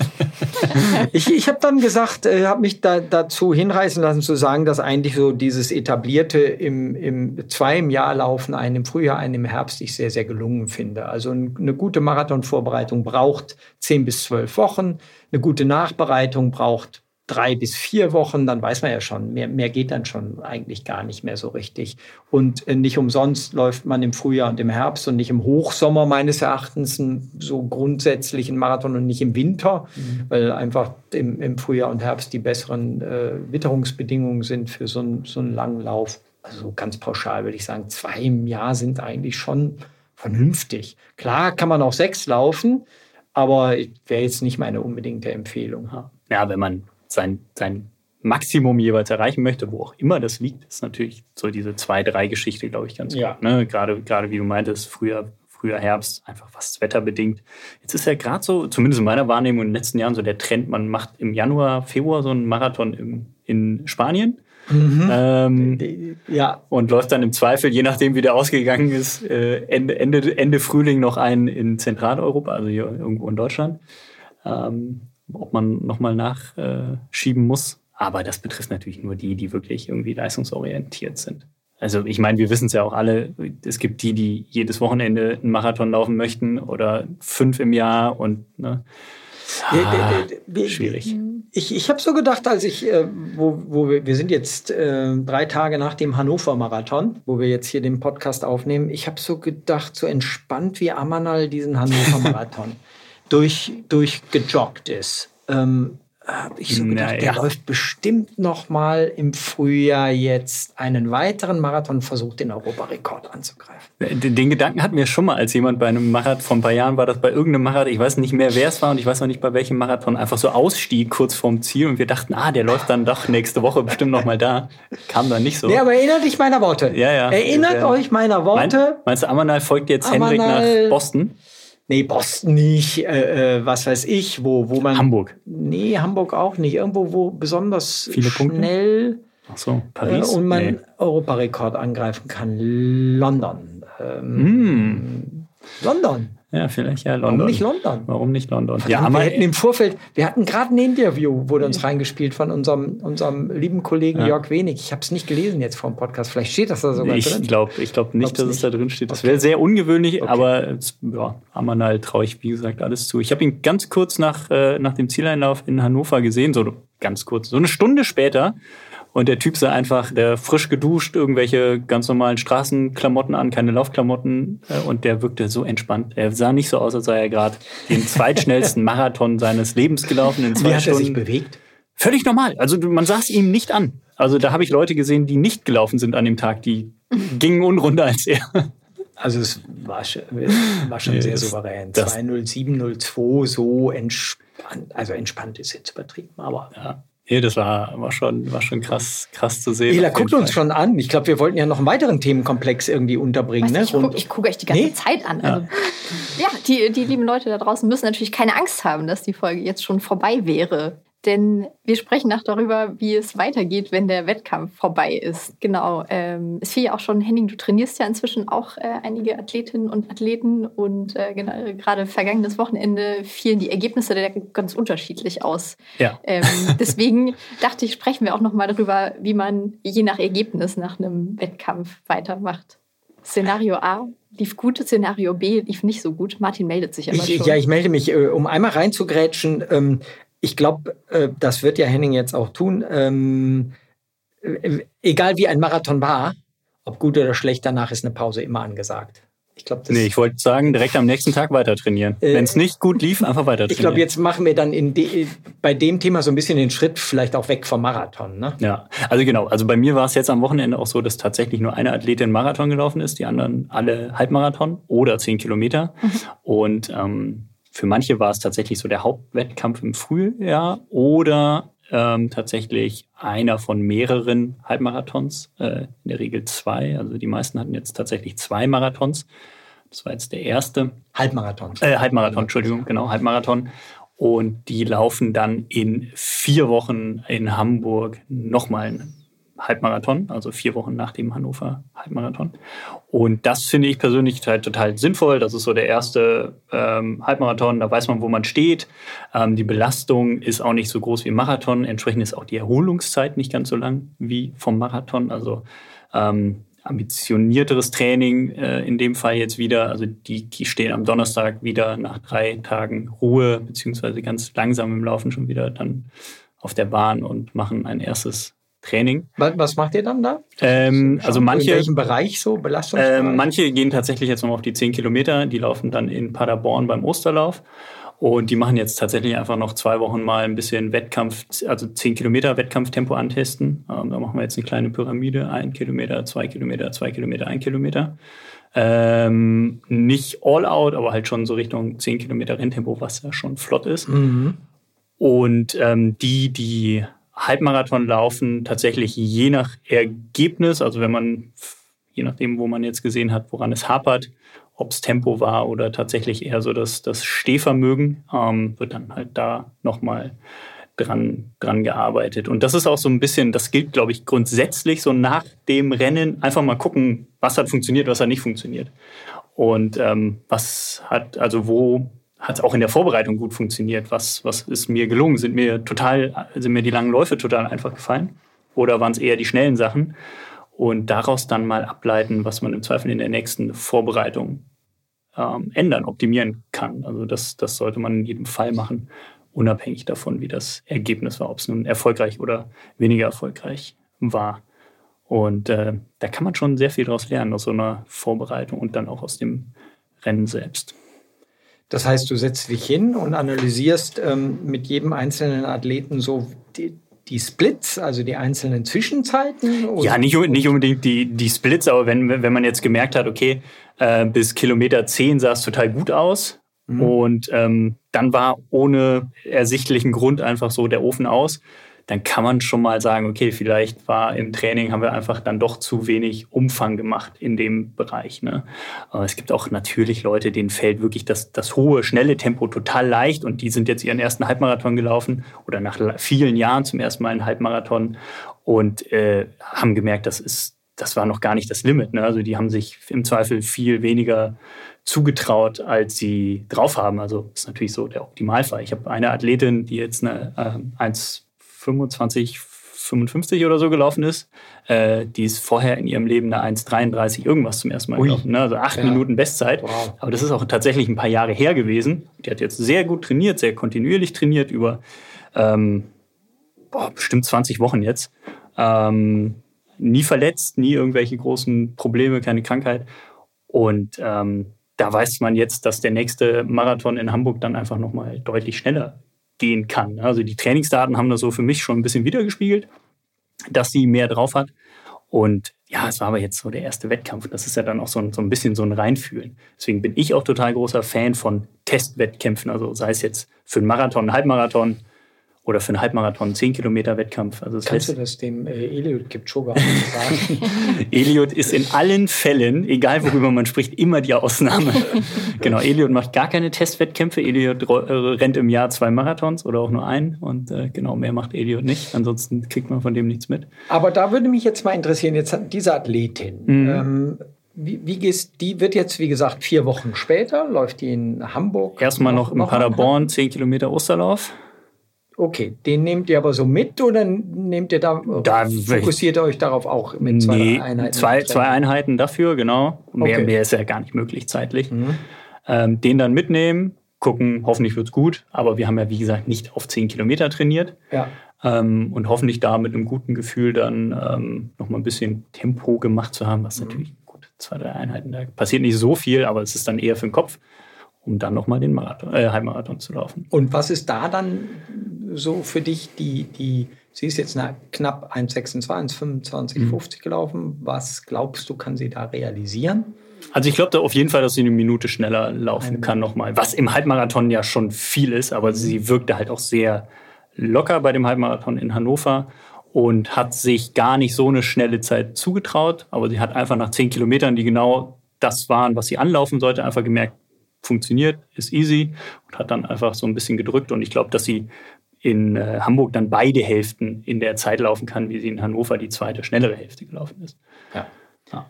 Speaker 1: [laughs]
Speaker 2: ich ich habe dann gesagt, äh, habe mich da, dazu hinreißen lassen zu sagen, dass eigentlich so dieses etablierte im, im zwei im Jahr laufen, einen im Frühjahr, einen im Herbst, ich sehr, sehr gelungen finde. Also eine gute Marathonvorbereitung braucht zehn bis zwölf Wochen. Eine gute Nachbereitung braucht drei bis vier Wochen, dann weiß man ja schon, mehr, mehr geht dann schon eigentlich gar nicht mehr so richtig. Und äh, nicht umsonst läuft man im Frühjahr und im Herbst und nicht im Hochsommer meines Erachtens einen so grundsätzlichen Marathon und nicht im Winter, mhm. weil einfach im, im, Frühjahr und Herbst die besseren äh, Witterungsbedingungen sind für so, ein, so einen langen Lauf. Also ganz pauschal würde ich sagen, zwei im Jahr sind eigentlich schon vernünftig. Klar kann man auch sechs laufen, aber wäre jetzt nicht meine unbedingte Empfehlung.
Speaker 3: Ja, wenn man sein, sein Maximum jeweils erreichen möchte, wo auch immer das liegt, ist natürlich so diese zwei, drei Geschichte, glaube ich, ganz
Speaker 2: Ja.
Speaker 3: gut. Ne? Gerade, gerade wie du meintest, früher, früher Herbst, einfach was wetterbedingt. Jetzt ist ja gerade so, zumindest in meiner Wahrnehmung in den letzten Jahren, so der Trend, man macht im Januar, Februar so einen Marathon im, in Spanien. Ähm,
Speaker 2: Ja,
Speaker 3: und läuft dann im Zweifel, je nachdem wie der ausgegangen ist, äh, Ende, Ende, Ende Frühling noch einen in Zentraleuropa, also hier irgendwo in Deutschland. Ähm, ob man nochmal nachschieben muss. Aber das betrifft natürlich nur die, die wirklich irgendwie leistungsorientiert sind. Also ich meine, wir wissen es ja auch alle, es gibt die, die jedes Wochenende einen Marathon laufen möchten oder fünf im Jahr und ne, ah, schwierig.
Speaker 2: Ich, ich habe so gedacht, als ich, äh, wo, wo wir, wir sind jetzt äh, drei Tage nach dem Hannover-Marathon, wo wir jetzt hier den Podcast aufnehmen, ich habe so gedacht, so entspannt wie Amanal diesen Hannover-Marathon [laughs] durch, durch gejoggt ist. Ähm, habe ich so gedacht,
Speaker 3: Naja.
Speaker 2: der läuft bestimmt noch mal im Frühjahr jetzt einen weiteren Marathon, versucht den Europarekord anzugreifen.
Speaker 3: Den, den Gedanken hatten wir schon mal, als jemand bei einem Marathon, vor ein paar Jahren war das bei irgendeinem Marathon, ich weiß nicht mehr, wer es war und ich weiß noch nicht bei welchem Marathon, einfach so ausstieg kurz vorm Ziel und wir dachten, ah, der läuft dann doch nächste Woche bestimmt noch mal da. Kam dann nicht so.
Speaker 2: Nee, aber erinnert dich meiner Worte.
Speaker 3: Ja, ja.
Speaker 2: Erinnert
Speaker 3: Ja.
Speaker 2: euch meiner
Speaker 3: Mein,
Speaker 2: Worte.
Speaker 3: meinst du, Amanal folgt jetzt Hendrik
Speaker 2: Amanal-
Speaker 3: nach Boston?
Speaker 2: Nee, Boston nicht, äh, äh, was weiß ich, wo, wo man.
Speaker 3: Hamburg.
Speaker 2: Nee, Hamburg auch nicht. Irgendwo, wo besonders
Speaker 3: Viele Punkte?
Speaker 2: schnell
Speaker 3: Ach so,
Speaker 2: äh,
Speaker 3: Paris?
Speaker 2: und man
Speaker 3: Nee.
Speaker 2: Europarekord angreifen kann. London. Ähm,
Speaker 3: Hm.
Speaker 2: London.
Speaker 3: Ja, vielleicht ja
Speaker 2: Warum
Speaker 3: London.
Speaker 2: nicht London?
Speaker 3: Warum nicht London?
Speaker 2: Ja, wir
Speaker 3: aber
Speaker 2: hätten im Vorfeld, wir hatten gerade ein Interview, wurde uns reingespielt von unserem, unserem lieben Kollegen
Speaker 3: Ja.
Speaker 2: Jörg Wenig. Ich habe es nicht gelesen jetzt vor dem Podcast. Vielleicht steht das da sogar
Speaker 3: ich
Speaker 2: drin.
Speaker 3: glaube ich glaub nicht,
Speaker 2: Glaubst
Speaker 3: dass es
Speaker 2: nicht?
Speaker 3: da drin steht. Das wäre sehr ungewöhnlich,
Speaker 2: Okay.
Speaker 3: aber es- ja, Amanal traue ich, wie gesagt, alles zu. Ich habe ihn ganz kurz nach, äh, nach dem Zieleinlauf in Hannover gesehen, so ganz kurz, so eine Stunde später. Und der Typ sah einfach, der frisch geduscht, irgendwelche ganz normalen Straßenklamotten an, keine Laufklamotten. Äh, und der wirkte so entspannt. Er sah nicht so aus, als sei er gerade den zweitschnellsten [laughs] Marathon seines Lebens gelaufen in zwei
Speaker 2: Wie hat er
Speaker 3: Stunden.
Speaker 2: sich bewegt?
Speaker 3: Völlig normal. Also man sah es ihm nicht an. Also da habe ich Leute gesehen, die nicht gelaufen sind an dem Tag, die [laughs] gingen unrunder als er.
Speaker 2: Also es war schon, war schon sehr [laughs] souverän.
Speaker 3: das-
Speaker 2: 20702 so entspannt. Also entspannt ist jetzt übertrieben, aber.
Speaker 3: Ja. Nee, das war, war, schon, war schon krass, krass zu sehen.
Speaker 2: Ela guckt uns
Speaker 3: Fall.
Speaker 2: schon an. Ich glaube, wir wollten ja noch einen weiteren Themenkomplex irgendwie unterbringen.
Speaker 1: Weißt
Speaker 2: Ne?
Speaker 1: ich gucke guck euch die ganze
Speaker 2: Nee?
Speaker 1: Zeit an. Also, ja, die, die lieben Leute da draußen müssen natürlich keine Angst haben, dass die Folge jetzt schon vorbei wäre. Denn wir sprechen auch darüber, wie es weitergeht, wenn der Wettkampf vorbei ist. Genau. Ähm, es fiel ja auch schon, Henning, du trainierst ja inzwischen auch äh, einige Athletinnen und Athleten. Und äh, genau, gerade vergangenes Wochenende fielen die Ergebnisse da ganz unterschiedlich aus.
Speaker 3: Ja.
Speaker 1: Ähm, [laughs] deswegen dachte ich, sprechen wir auch noch mal darüber, wie man je nach Ergebnis nach einem Wettkampf weitermacht. Szenario A lief gut, Szenario B lief nicht so gut. Martin meldet sich aber
Speaker 2: Ich,
Speaker 1: schon.
Speaker 2: ja, ich melde mich, äh, um einmal reinzugrätschen. Ich glaube, äh, das wird ja Henning jetzt auch tun. Ähm, äh, egal wie ein Marathon war, ob gut oder schlecht, danach ist eine Pause immer angesagt. Ich glaube, das
Speaker 3: Nee, ich wollte sagen, direkt am nächsten Tag weiter trainieren.
Speaker 2: Äh,
Speaker 3: Wenn es nicht gut lief, einfach weiter trainieren.
Speaker 2: Ich glaube, jetzt machen wir dann in de, bei dem Thema so ein bisschen den Schritt vielleicht auch weg vom Marathon. Ne?
Speaker 3: Ja, also genau. Also bei mir war es jetzt am Wochenende auch so, dass tatsächlich nur eine Athletin Marathon gelaufen ist, die anderen alle Halbmarathon oder zehn Kilometer. Und ähm, für manche war es tatsächlich so der Hauptwettkampf im Frühjahr oder ähm, tatsächlich einer von mehreren Halbmarathons, äh, in der Regel zwei. Also die meisten hatten jetzt tatsächlich zwei Marathons. Das war jetzt der erste.
Speaker 2: Halbmarathon.
Speaker 3: Äh, Halbmarathon, Entschuldigung, genau, Halbmarathon. Und die laufen dann in vier Wochen in Hamburg nochmal einen Halbmarathon, also vier Wochen nach dem Hannover Halbmarathon. Und das finde ich persönlich halt total sinnvoll. Das ist so der erste ähm, Halbmarathon, da weiß man, wo man steht. Ähm, die Belastung ist auch nicht so groß wie Marathon. Entsprechend ist auch die Erholungszeit nicht ganz so lang wie vom Marathon. Also ähm, ambitionierteres Training äh, in dem Fall jetzt wieder. Also die, die stehen am Donnerstag wieder nach drei Tagen Ruhe, beziehungsweise ganz langsam im Laufen schon wieder dann auf der Bahn und machen ein erstes Training.
Speaker 2: Was, macht ihr dann da?
Speaker 3: Ähm, also
Speaker 2: In
Speaker 3: manche,
Speaker 2: welchem Bereich so? Belastungsbereich?
Speaker 3: ähm, manche gehen tatsächlich jetzt noch auf die 10 Kilometer. Die laufen dann in Paderborn beim Osterlauf. Und die machen jetzt tatsächlich einfach noch zwei Wochen mal ein bisschen Wettkampf, also 10 Kilometer Wettkampftempo antesten. Ähm, da machen wir jetzt eine kleine Pyramide. Ein Kilometer, zwei Kilometer, zwei Kilometer, ein Kilometer. Ähm, nicht all out, aber halt schon so Richtung 10 Kilometer Renntempo, was ja schon flott ist.
Speaker 2: Mhm.
Speaker 3: Und ähm, die, die Halbmarathon laufen, tatsächlich je nach Ergebnis, also wenn man, je nachdem, wo man jetzt gesehen hat, woran es hapert, ob es Tempo war oder tatsächlich eher so das, das Stehvermögen, ähm, wird dann halt da nochmal dran, dran gearbeitet. Und das ist auch so ein bisschen, das gilt, glaube ich, grundsätzlich so nach dem Rennen einfach mal gucken, was hat funktioniert, was hat nicht funktioniert. Und ähm, was hat, also wo hat auch in der Vorbereitung gut funktioniert? Was, was ist mir gelungen? Sind mir total, sind mir die langen Läufe total einfach gefallen? Oder waren es eher die schnellen Sachen? Und daraus dann mal ableiten, was man im Zweifel in der nächsten Vorbereitung ähm, ändern, optimieren kann. Also das, das sollte man in jedem Fall machen unabhängig davon, wie das Ergebnis war, ob es nun erfolgreich oder weniger erfolgreich war. Und äh, da kann man schon sehr viel daraus lernen, aus so einer Vorbereitung und dann auch aus dem Rennen selbst.
Speaker 2: Das heißt, du setzt dich hin und analysierst ähm, mit jedem einzelnen Athleten so die, die Splits, also die einzelnen Zwischenzeiten?
Speaker 3: Ja, nicht, nicht unbedingt die, die Splits, aber wenn, wenn man jetzt gemerkt hat, okay, äh, bis Kilometer 10 sah es total gut aus, Mhm. Und ähm, dann war ohne ersichtlichen Grund einfach so der Ofen aus. Dann kann man schon mal sagen, okay, vielleicht war im Training, haben wir einfach dann doch zu wenig Umfang gemacht in dem Bereich. Ne? Aber es gibt auch natürlich Leute, denen fällt wirklich das, das hohe, schnelle Tempo total leicht und die sind jetzt ihren ersten Halbmarathon gelaufen oder nach vielen Jahren zum ersten Mal einen Halbmarathon und äh, haben gemerkt, das ist das war noch gar nicht das Limit. Ne? Also die haben sich im Zweifel viel weniger zugetraut, als sie drauf haben. Also ist natürlich so der Optimalfall. Ich habe eine Athletin, die jetzt eine äh, 1,25, 55 oder so gelaufen ist. Äh, die ist vorher in ihrem Leben eine 1,33 irgendwas zum ersten Mal Ui. gelaufen. Ne? Also acht ja. Minuten Bestzeit. Wow. Aber das ist auch tatsächlich ein paar Jahre her gewesen. Die hat jetzt sehr gut trainiert, sehr kontinuierlich trainiert über ähm, boah, bestimmt 20 Wochen jetzt. Ähm, nie verletzt, nie irgendwelche großen Probleme, keine Krankheit. Und ähm, da weiß man jetzt, dass der nächste Marathon in Hamburg dann einfach nochmal deutlich schneller gehen kann. Also die Trainingsdaten haben das so für mich schon ein bisschen wiedergespiegelt, dass sie mehr drauf hat. Und ja, es war aber jetzt so der erste Wettkampf. Das ist ja dann auch so ein, so ein bisschen so ein Reinfühlen. Deswegen bin ich auch total großer Fan von Testwettkämpfen. Also sei es jetzt für einen Marathon, einen Halbmarathon, oder für einen Halbmarathon 10 Kilometer Wettkampf.
Speaker 2: Also Kannst heißt, du das dem äh, Eliot Kipchoge auch sagen? [laughs]
Speaker 3: Eliot ist in allen Fällen, egal worüber man spricht, immer die Ausnahme. [laughs] genau, Eliot macht gar keine Testwettkämpfe. Eliot äh, rennt im Jahr zwei Marathons oder auch nur einen und äh, genau, mehr macht Eliot nicht. Ansonsten kriegt man von dem nichts mit.
Speaker 2: Aber da würde mich jetzt mal interessieren, jetzt diese Athletin, mhm. ähm, wie, wie gehst, die wird jetzt, wie gesagt, vier Wochen später, läuft die in Hamburg?
Speaker 3: Erstmal noch, noch in Paderborn, zehn Kilometer Osterlauf.
Speaker 2: Okay, den nehmt ihr aber so mit oder nehmt ihr da, da fokussiert ihr euch darauf auch mit zwei nee, Einheiten?
Speaker 3: Zwei, zwei Einheiten dafür, genau. Mehr, okay. mehr ist ja gar nicht möglich zeitlich. Mhm. Ähm, den dann mitnehmen, gucken, hoffentlich wird's gut, aber wir haben ja wie gesagt nicht auf zehn Kilometer trainiert. Ja. Ähm, und hoffentlich da mit einem guten Gefühl dann ähm, nochmal ein bisschen Tempo gemacht zu haben, was mhm. natürlich gut, zwei, drei Einheiten, da passiert nicht so viel, aber es ist dann eher für den Kopf um dann nochmal den Marathon, äh, Halbmarathon zu laufen.
Speaker 2: Und was ist da dann so für dich die, die sie ist jetzt eine knapp 1,26, 1,25, mhm. 50 gelaufen. Was glaubst du, kann sie da realisieren?
Speaker 3: Also ich glaube da auf jeden Fall, dass sie eine Minute schneller laufen eine kann nochmal. Was im Halbmarathon ja schon viel ist, aber sie wirkte halt auch sehr locker bei dem Halbmarathon in Hannover und hat sich gar nicht so eine schnelle Zeit zugetraut. Aber sie hat einfach nach 10 Kilometern, die genau das waren, was sie anlaufen sollte, einfach gemerkt, funktioniert, ist easy und hat dann einfach so ein bisschen gedrückt. Und ich glaube, dass sie in äh, Hamburg dann beide Hälften in der Zeit laufen kann, wie sie in Hannover die zweite, schnellere Hälfte gelaufen ist. Ja.
Speaker 2: ja.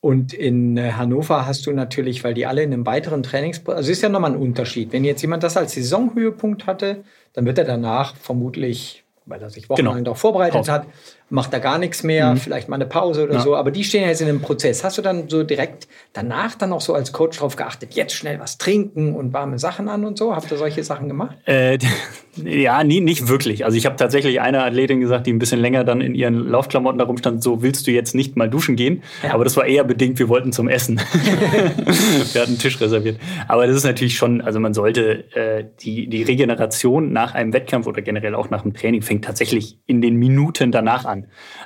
Speaker 2: Und in äh, Hannover hast du natürlich, weil die alle in einem weiteren Trainings, also ist ja nochmal ein Unterschied. Wenn jetzt jemand das als Saisonhöhepunkt hatte, dann wird er danach vermutlich, weil er sich wochenlang genau. darauf vorbereitet Pause. hat, macht da gar nichts mehr, mhm. vielleicht mal eine Pause oder ja. so. Aber die stehen ja jetzt in einem Prozess. Hast du dann so direkt danach dann auch so als Coach drauf geachtet, jetzt schnell was trinken und warme Sachen an und so? Habt ihr solche Sachen gemacht?
Speaker 3: Äh, [laughs] ja, nie, nicht wirklich. Also ich habe tatsächlich einer Athletin gesagt, die ein bisschen länger dann in ihren Laufklamotten da rumstand, so willst du jetzt nicht mal duschen gehen. Ja. Aber das war eher bedingt, wir wollten zum Essen. [laughs] wir hatten einen Tisch reserviert. Aber das ist natürlich schon, also man sollte äh, die, die Regeneration nach einem Wettkampf oder generell auch nach dem Training fängt tatsächlich in den Minuten danach an.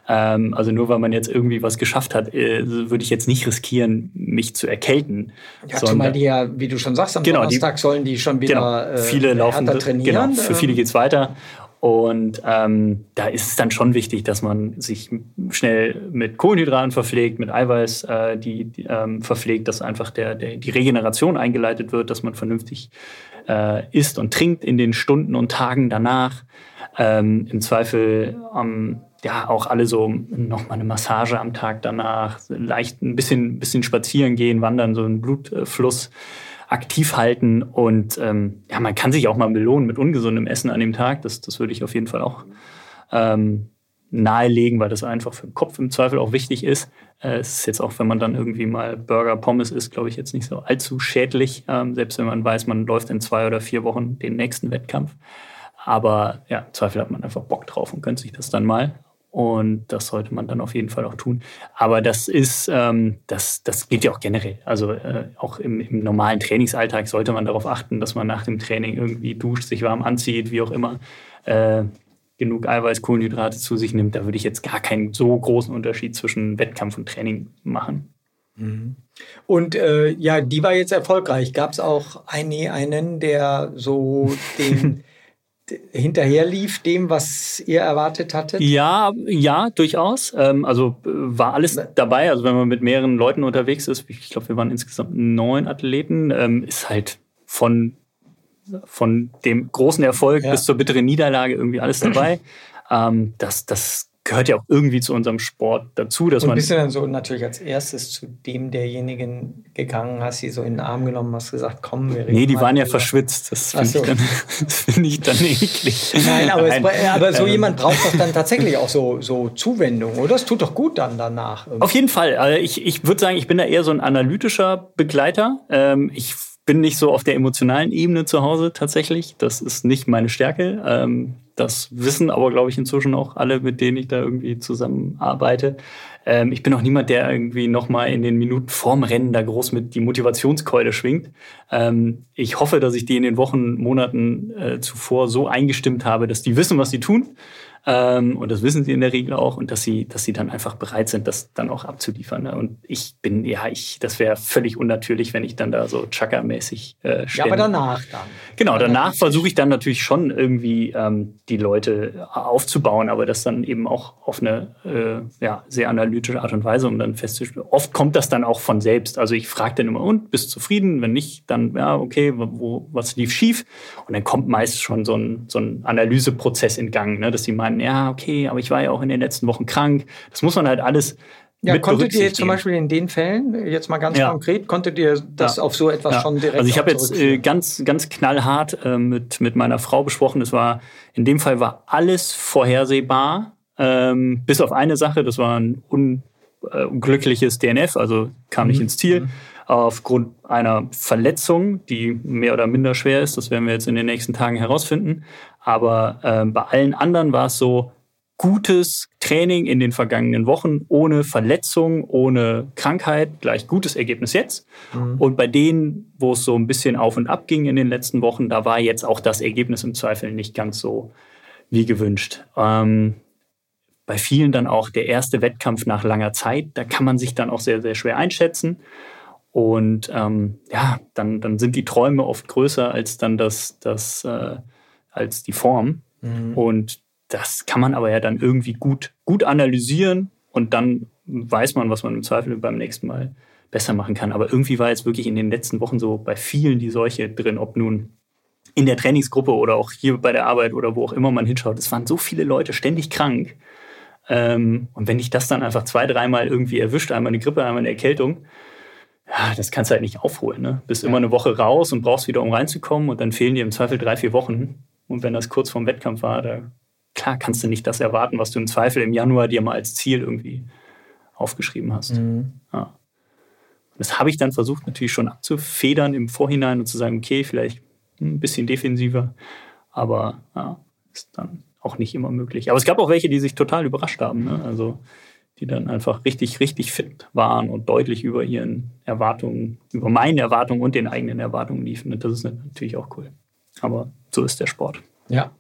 Speaker 3: Ähm, also nur weil man jetzt irgendwie was geschafft hat, äh, würde ich jetzt nicht riskieren, mich zu erkälten.
Speaker 2: Ja, zumal die ja, wie du schon sagst, am genau, Donnerstag die, sollen die schon wieder
Speaker 3: genau, äh, viele äh, laufen, trainieren. Genau, für viele ähm. geht's weiter. Und ähm, da ist es dann schon wichtig, dass man sich schnell mit Kohlenhydraten verpflegt, mit Eiweiß äh, die, die ähm, verpflegt, dass einfach der, der, die Regeneration eingeleitet wird, dass man vernünftig äh, isst und trinkt in den Stunden und Tagen danach. Ähm, Im Zweifel ähm, ja auch alle so noch mal eine Massage am Tag danach, leicht ein bisschen, bisschen spazieren gehen, wandern, so einen Blutfluss aktiv halten. Und ähm, ja, man kann sich auch mal belohnen mit ungesundem Essen an dem Tag. Das, das würde ich auf jeden Fall auch ähm, nahelegen, weil das einfach für den Kopf im Zweifel auch wichtig ist. Äh, es ist jetzt auch, wenn man dann irgendwie mal Burger, Pommes isst, glaube ich, jetzt nicht so allzu schädlich, ähm, selbst wenn man weiß, man läuft in zwei oder vier Wochen den nächsten Wettkampf. Aber ja, im Zweifel hat man einfach Bock drauf und gönnt sich das dann mal. Und das sollte man dann auf jeden Fall auch tun. Aber das ist, ähm, das, das geht ja auch generell. Also äh, auch im, im, normalen Trainingsalltag sollte man darauf achten, dass man nach dem Training irgendwie duscht, sich warm anzieht, wie auch immer. Äh, genug Eiweiß, Kohlenhydrate zu sich nimmt. Da würde ich jetzt gar keinen so großen Unterschied zwischen Wettkampf und Training machen.
Speaker 2: Mhm. Und äh, ja, die war jetzt erfolgreich. Gab es auch einen, einen, der so den [laughs] hinterher lief dem, was ihr erwartet hattet?
Speaker 3: Ja, ja, durchaus. Ähm, also äh, war alles dabei. Also wenn man mit mehreren Leuten unterwegs ist, ich glaube, wir waren insgesamt neun Athleten, ähm, ist halt von, von dem großen Erfolg ja. bis zur bitteren Niederlage irgendwie alles dabei. [clears throat] ähm, das, das gehört ja auch irgendwie zu unserem Sport dazu, dass
Speaker 2: und
Speaker 3: man.
Speaker 2: Bist du dann so natürlich als erstes zu dem derjenigen gegangen, hast sie so in den Arm genommen, hast gesagt, komm, wir
Speaker 3: reden Nee, die waren ja verschwitzt. Das finde so. ich, dann, [laughs] find ich dann eklig.
Speaker 2: Nein, aber, Nein. Es, aber so ähm. jemand braucht doch dann tatsächlich auch so, so Zuwendung, oder? Es tut doch gut dann danach.
Speaker 3: Irgendwie. Auf jeden Fall. Also ich, ich würde sagen, ich bin da eher so ein analytischer Begleiter. Ähm, ich bin nicht so auf der emotionalen Ebene zu Hause tatsächlich. Das ist nicht meine Stärke. Ähm, das wissen aber, glaube ich, inzwischen auch alle, mit denen ich da irgendwie zusammenarbeite. Ähm, ich bin auch niemand, der irgendwie nochmal in den Minuten vorm Rennen da groß mit die Motivationskeule schwingt. Ähm, ich hoffe, dass ich die in den Wochen, Monaten äh, zuvor so eingestimmt habe, dass die wissen, was sie tun ähm, und das wissen sie in der Regel auch. Und dass sie, dass sie dann einfach bereit sind, das dann auch abzuliefern. Ne? Und ich bin, ja, ich, das wäre völlig unnatürlich, wenn ich dann da so Chaka-mäßig äh,
Speaker 2: Ja, aber danach dann.
Speaker 3: Genau, danach versuche ich dann natürlich schon irgendwie ähm, die Leute aufzubauen, aber das dann eben auch auf eine äh, ja, sehr analytische Art und Weise, um dann festzustellen. Oft kommt das dann auch von selbst. Also ich frage dann immer, und bist du zufrieden? Wenn nicht, dann ja, okay, wo, was lief schief? Und dann kommt meist schon so ein, so ein Analyseprozess in Gang, ne? dass sie meinen, ja, okay, aber ich war ja auch in den letzten Wochen krank. Das muss man halt alles
Speaker 2: ja, konntet ihr zum Beispiel in den Fällen, jetzt mal ganz ja. konkret, konntet ihr das ja. auf so etwas ja. schon direkt
Speaker 3: Also ich habe jetzt äh, ganz, ganz knallhart äh, mit, mit meiner Frau besprochen. Es war, in dem Fall war alles vorhersehbar, ähm, bis auf eine Sache, das war ein un, äh, unglückliches DNF, also kam mhm. nicht ins Ziel. Mhm. Aufgrund einer Verletzung, die mehr oder minder schwer ist, das werden wir jetzt in den nächsten Tagen herausfinden. Aber äh, bei allen anderen war es so, gutes Training in den vergangenen Wochen, ohne Verletzung, ohne Krankheit, gleich gutes Ergebnis jetzt. Mhm. Und bei denen, wo es so ein bisschen auf und ab ging in den letzten Wochen, da war jetzt auch das Ergebnis im Zweifel nicht ganz so wie gewünscht. Ähm, bei vielen dann auch der erste Wettkampf nach langer Zeit, da kann man sich dann auch sehr, sehr schwer einschätzen. Und ähm, ja, dann, dann sind die Träume oft größer als dann das, das äh, als die Form. Mhm. Und das kann man aber ja dann irgendwie gut, gut analysieren und dann weiß man, was man im Zweifel beim nächsten Mal besser machen kann. Aber irgendwie war jetzt wirklich in den letzten Wochen so bei vielen die Seuche drin, ob nun in der Trainingsgruppe oder auch hier bei der Arbeit oder wo auch immer man hinschaut. Es waren so viele Leute ständig krank. Ähm, und wenn dich das dann einfach zwei, dreimal irgendwie erwischt, einmal eine Grippe, einmal eine Erkältung, ja, das kannst du halt nicht aufholen. Ne? Bist immer eine Woche raus und brauchst wieder, um reinzukommen und dann fehlen dir im Zweifel drei, vier Wochen. Und wenn das kurz vorm Wettkampf war, da klar kannst du nicht das erwarten, was du im Zweifel im Januar dir mal als Ziel irgendwie aufgeschrieben hast. Mhm. Ja. Das habe ich dann versucht, natürlich schon abzufedern im Vorhinein und zu sagen, okay, vielleicht ein bisschen defensiver, aber ja, ist dann auch nicht immer möglich. Aber es gab auch welche, die sich total überrascht haben. Ne? Also die dann einfach richtig, richtig fit waren und deutlich über ihren Erwartungen, über meinen Erwartungen und den eigenen Erwartungen liefen. Und das ist natürlich auch cool. Aber so ist der Sport.
Speaker 2: Ja.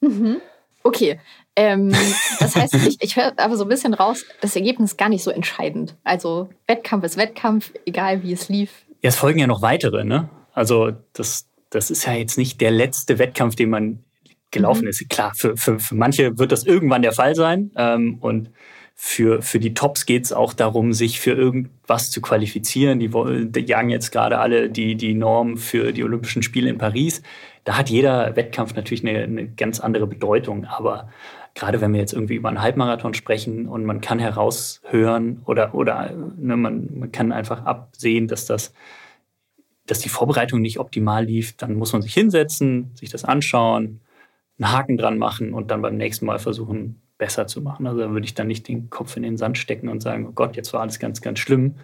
Speaker 2: Mhm.
Speaker 1: Okay. Ähm, das heißt, ich, ich höre aber so ein bisschen raus, das Ergebnis ist gar nicht so entscheidend. Also Wettkampf ist Wettkampf, egal wie es lief.
Speaker 3: Ja, es folgen ja noch weitere, ne? Also das, das ist ja jetzt nicht der letzte Wettkampf, den man gelaufen mhm. ist. Klar, für, für, für manche wird das irgendwann der Fall sein. Ähm, und für, für die Tops geht es auch darum, sich für irgendwas zu qualifizieren. Die, die jagen jetzt gerade alle die, die Norm für die Olympischen Spiele in Paris. Da hat jeder Wettkampf natürlich eine, eine ganz andere Bedeutung. Aber gerade wenn wir jetzt irgendwie über einen Halbmarathon sprechen und man kann heraushören oder, oder ne, man, man kann einfach absehen, dass das dass die Vorbereitung nicht optimal lief, dann muss man sich hinsetzen, sich das anschauen, einen Haken dran machen und dann beim nächsten Mal versuchen, besser zu machen. Also da würde ich dann nicht den Kopf in den Sand stecken und sagen, oh Gott, jetzt war alles ganz, ganz schlimm.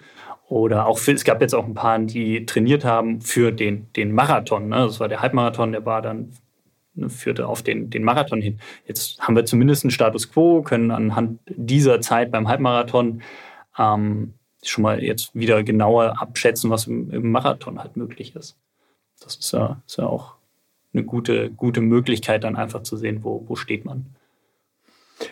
Speaker 3: Oder auch es gab jetzt auch ein paar, die trainiert haben für den, den Marathon. Ne? Das war der Halbmarathon, der war dann ne, führte auf den, den Marathon hin. Jetzt haben wir zumindest einen Status quo, können anhand dieser Zeit beim Halbmarathon ähm, schon mal jetzt wieder genauer abschätzen, was im, im Marathon halt möglich ist. Das ist ja, ist ja auch eine gute, gute Möglichkeit, dann einfach zu sehen, wo, wo steht man.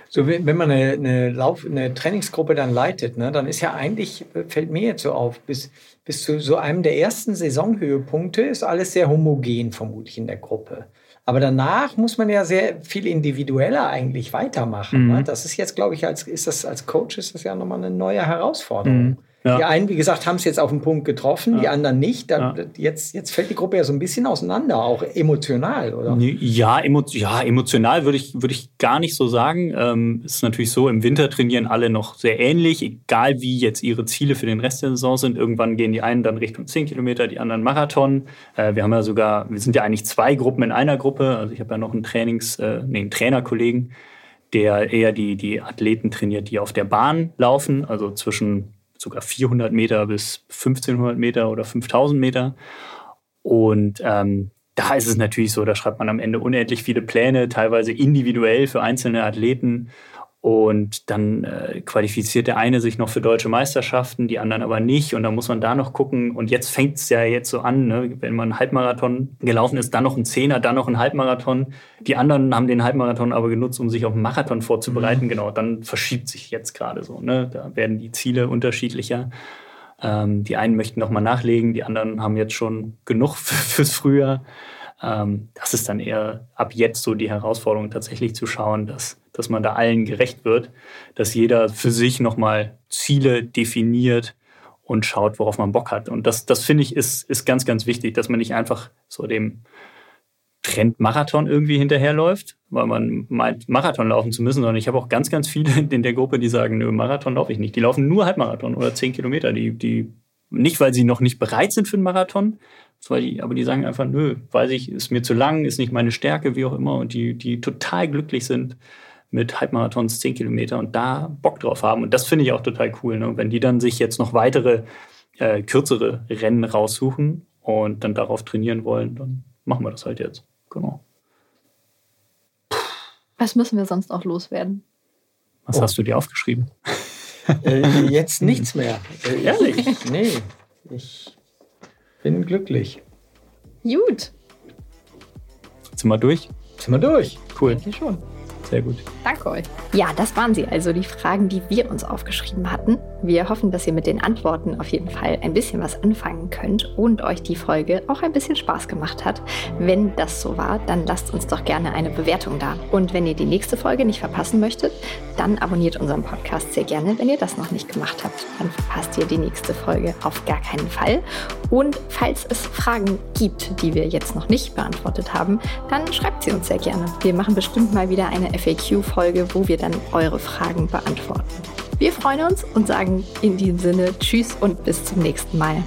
Speaker 2: So, wenn man eine, eine, Lauf-, eine Trainingsgruppe dann leitet, ne, dann ist ja eigentlich, fällt mir jetzt so auf, bis, bis zu so einem der ersten Saisonhöhepunkte ist alles sehr homogen vermutlich in der Gruppe. Aber danach muss man ja sehr viel individueller eigentlich weitermachen. Ne? Mhm. Ne? Das ist jetzt, glaube ich, als, ist das, als Coach ist das ja nochmal eine neue Herausforderung. Mhm. Ja. Die einen, wie gesagt, haben es jetzt auf den Punkt getroffen, ja. die anderen nicht. Da, ja. jetzt, jetzt fällt die Gruppe ja so ein bisschen auseinander, auch emotional, oder?
Speaker 3: Ja, emo ja emotional würde ich, würde ich gar nicht so sagen. Ähm, es ist natürlich so, im Winter trainieren alle noch sehr ähnlich, egal wie jetzt ihre Ziele für den Rest der Saison sind. Irgendwann gehen die einen dann Richtung 10 Kilometer, die anderen Marathon. Äh, wir haben ja sogar, wir sind ja eigentlich zwei Gruppen in einer Gruppe. Also ich habe ja noch einen Trainings-, äh, nee, einen Trainerkollegen, der eher die, die Athleten trainiert, die auf der Bahn laufen, also zwischen sogar 400 Meter bis 1500 Meter oder 5000 Meter. Und ähm, da ist es natürlich so, da schreibt man am Ende unendlich viele Pläne, teilweise individuell für einzelne Athleten. Und dann äh, qualifiziert der eine sich noch für deutsche Meisterschaften, die anderen aber nicht. Und dann muss man da noch gucken. Und jetzt fängt es ja jetzt so an, ne? wenn man einen Halbmarathon gelaufen ist, dann noch ein Zehner, dann noch ein Halbmarathon. Die anderen haben den Halbmarathon aber genutzt, um sich auf einen Marathon vorzubereiten. Mhm. Genau, dann verschiebt sich jetzt gerade so. Ne? Da werden die Ziele unterschiedlicher. Ähm, die einen möchten noch mal nachlegen, die anderen haben jetzt schon genug [laughs] fürs Frühjahr. Ähm, das ist dann eher ab jetzt so die Herausforderung, tatsächlich zu schauen, dass dass man da allen gerecht wird, dass jeder für sich nochmal Ziele definiert und schaut, worauf man Bock hat. Und das, das finde ich, ist, ist ganz, ganz wichtig, dass man nicht einfach so dem Trend Marathon irgendwie hinterherläuft, weil man meint, Marathon laufen zu müssen, sondern ich habe auch ganz, ganz viele [laughs] in der Gruppe, die sagen, nö, Marathon laufe ich nicht. Die laufen nur Halbmarathon oder zehn Kilometer. Die, die, nicht, weil sie noch nicht bereit sind für einen Marathon, aber die sagen einfach, nö, weiß ich, ist mir zu lang, ist nicht meine Stärke, wie auch immer, und die, die total glücklich sind, mit Halbmarathons 10 Kilometer und da Bock drauf haben. Und das finde ich auch total cool. Ne? Wenn die dann sich jetzt noch weitere äh, kürzere Rennen raussuchen und dann darauf trainieren wollen, dann machen wir das halt jetzt. Genau.
Speaker 1: Was müssen wir sonst auch loswerden?
Speaker 3: Was oh. hast du dir aufgeschrieben?
Speaker 2: Äh, jetzt nichts mehr. Äh, Ehrlich? Nee, ich bin glücklich.
Speaker 1: Gut.
Speaker 3: Sind wir durch?
Speaker 2: Sind wir durch?
Speaker 3: Cool. Denke schon. Sehr gut.
Speaker 1: Danke euch. Ja, das waren sie also, die Fragen, die wir uns aufgeschrieben hatten. Wir hoffen, dass ihr mit den Antworten auf jeden Fall ein bisschen was anfangen könnt und euch die Folge auch ein bisschen Spaß gemacht hat. Wenn das so war, dann lasst uns doch gerne eine Bewertung da. Und wenn ihr die nächste Folge nicht verpassen möchtet, dann abonniert unseren Podcast sehr gerne, wenn ihr das noch nicht gemacht habt. Dann verpasst ihr die nächste Folge auf gar keinen Fall. Und falls es Fragen gibt, die wir jetzt noch nicht beantwortet haben, dann schreibt sie uns sehr gerne. Wir machen bestimmt mal wieder eine FAQ-Folge, wo wir dann eure Fragen beantworten. Wir freuen uns und sagen in diesem Sinne Tschüss und bis zum nächsten Mal.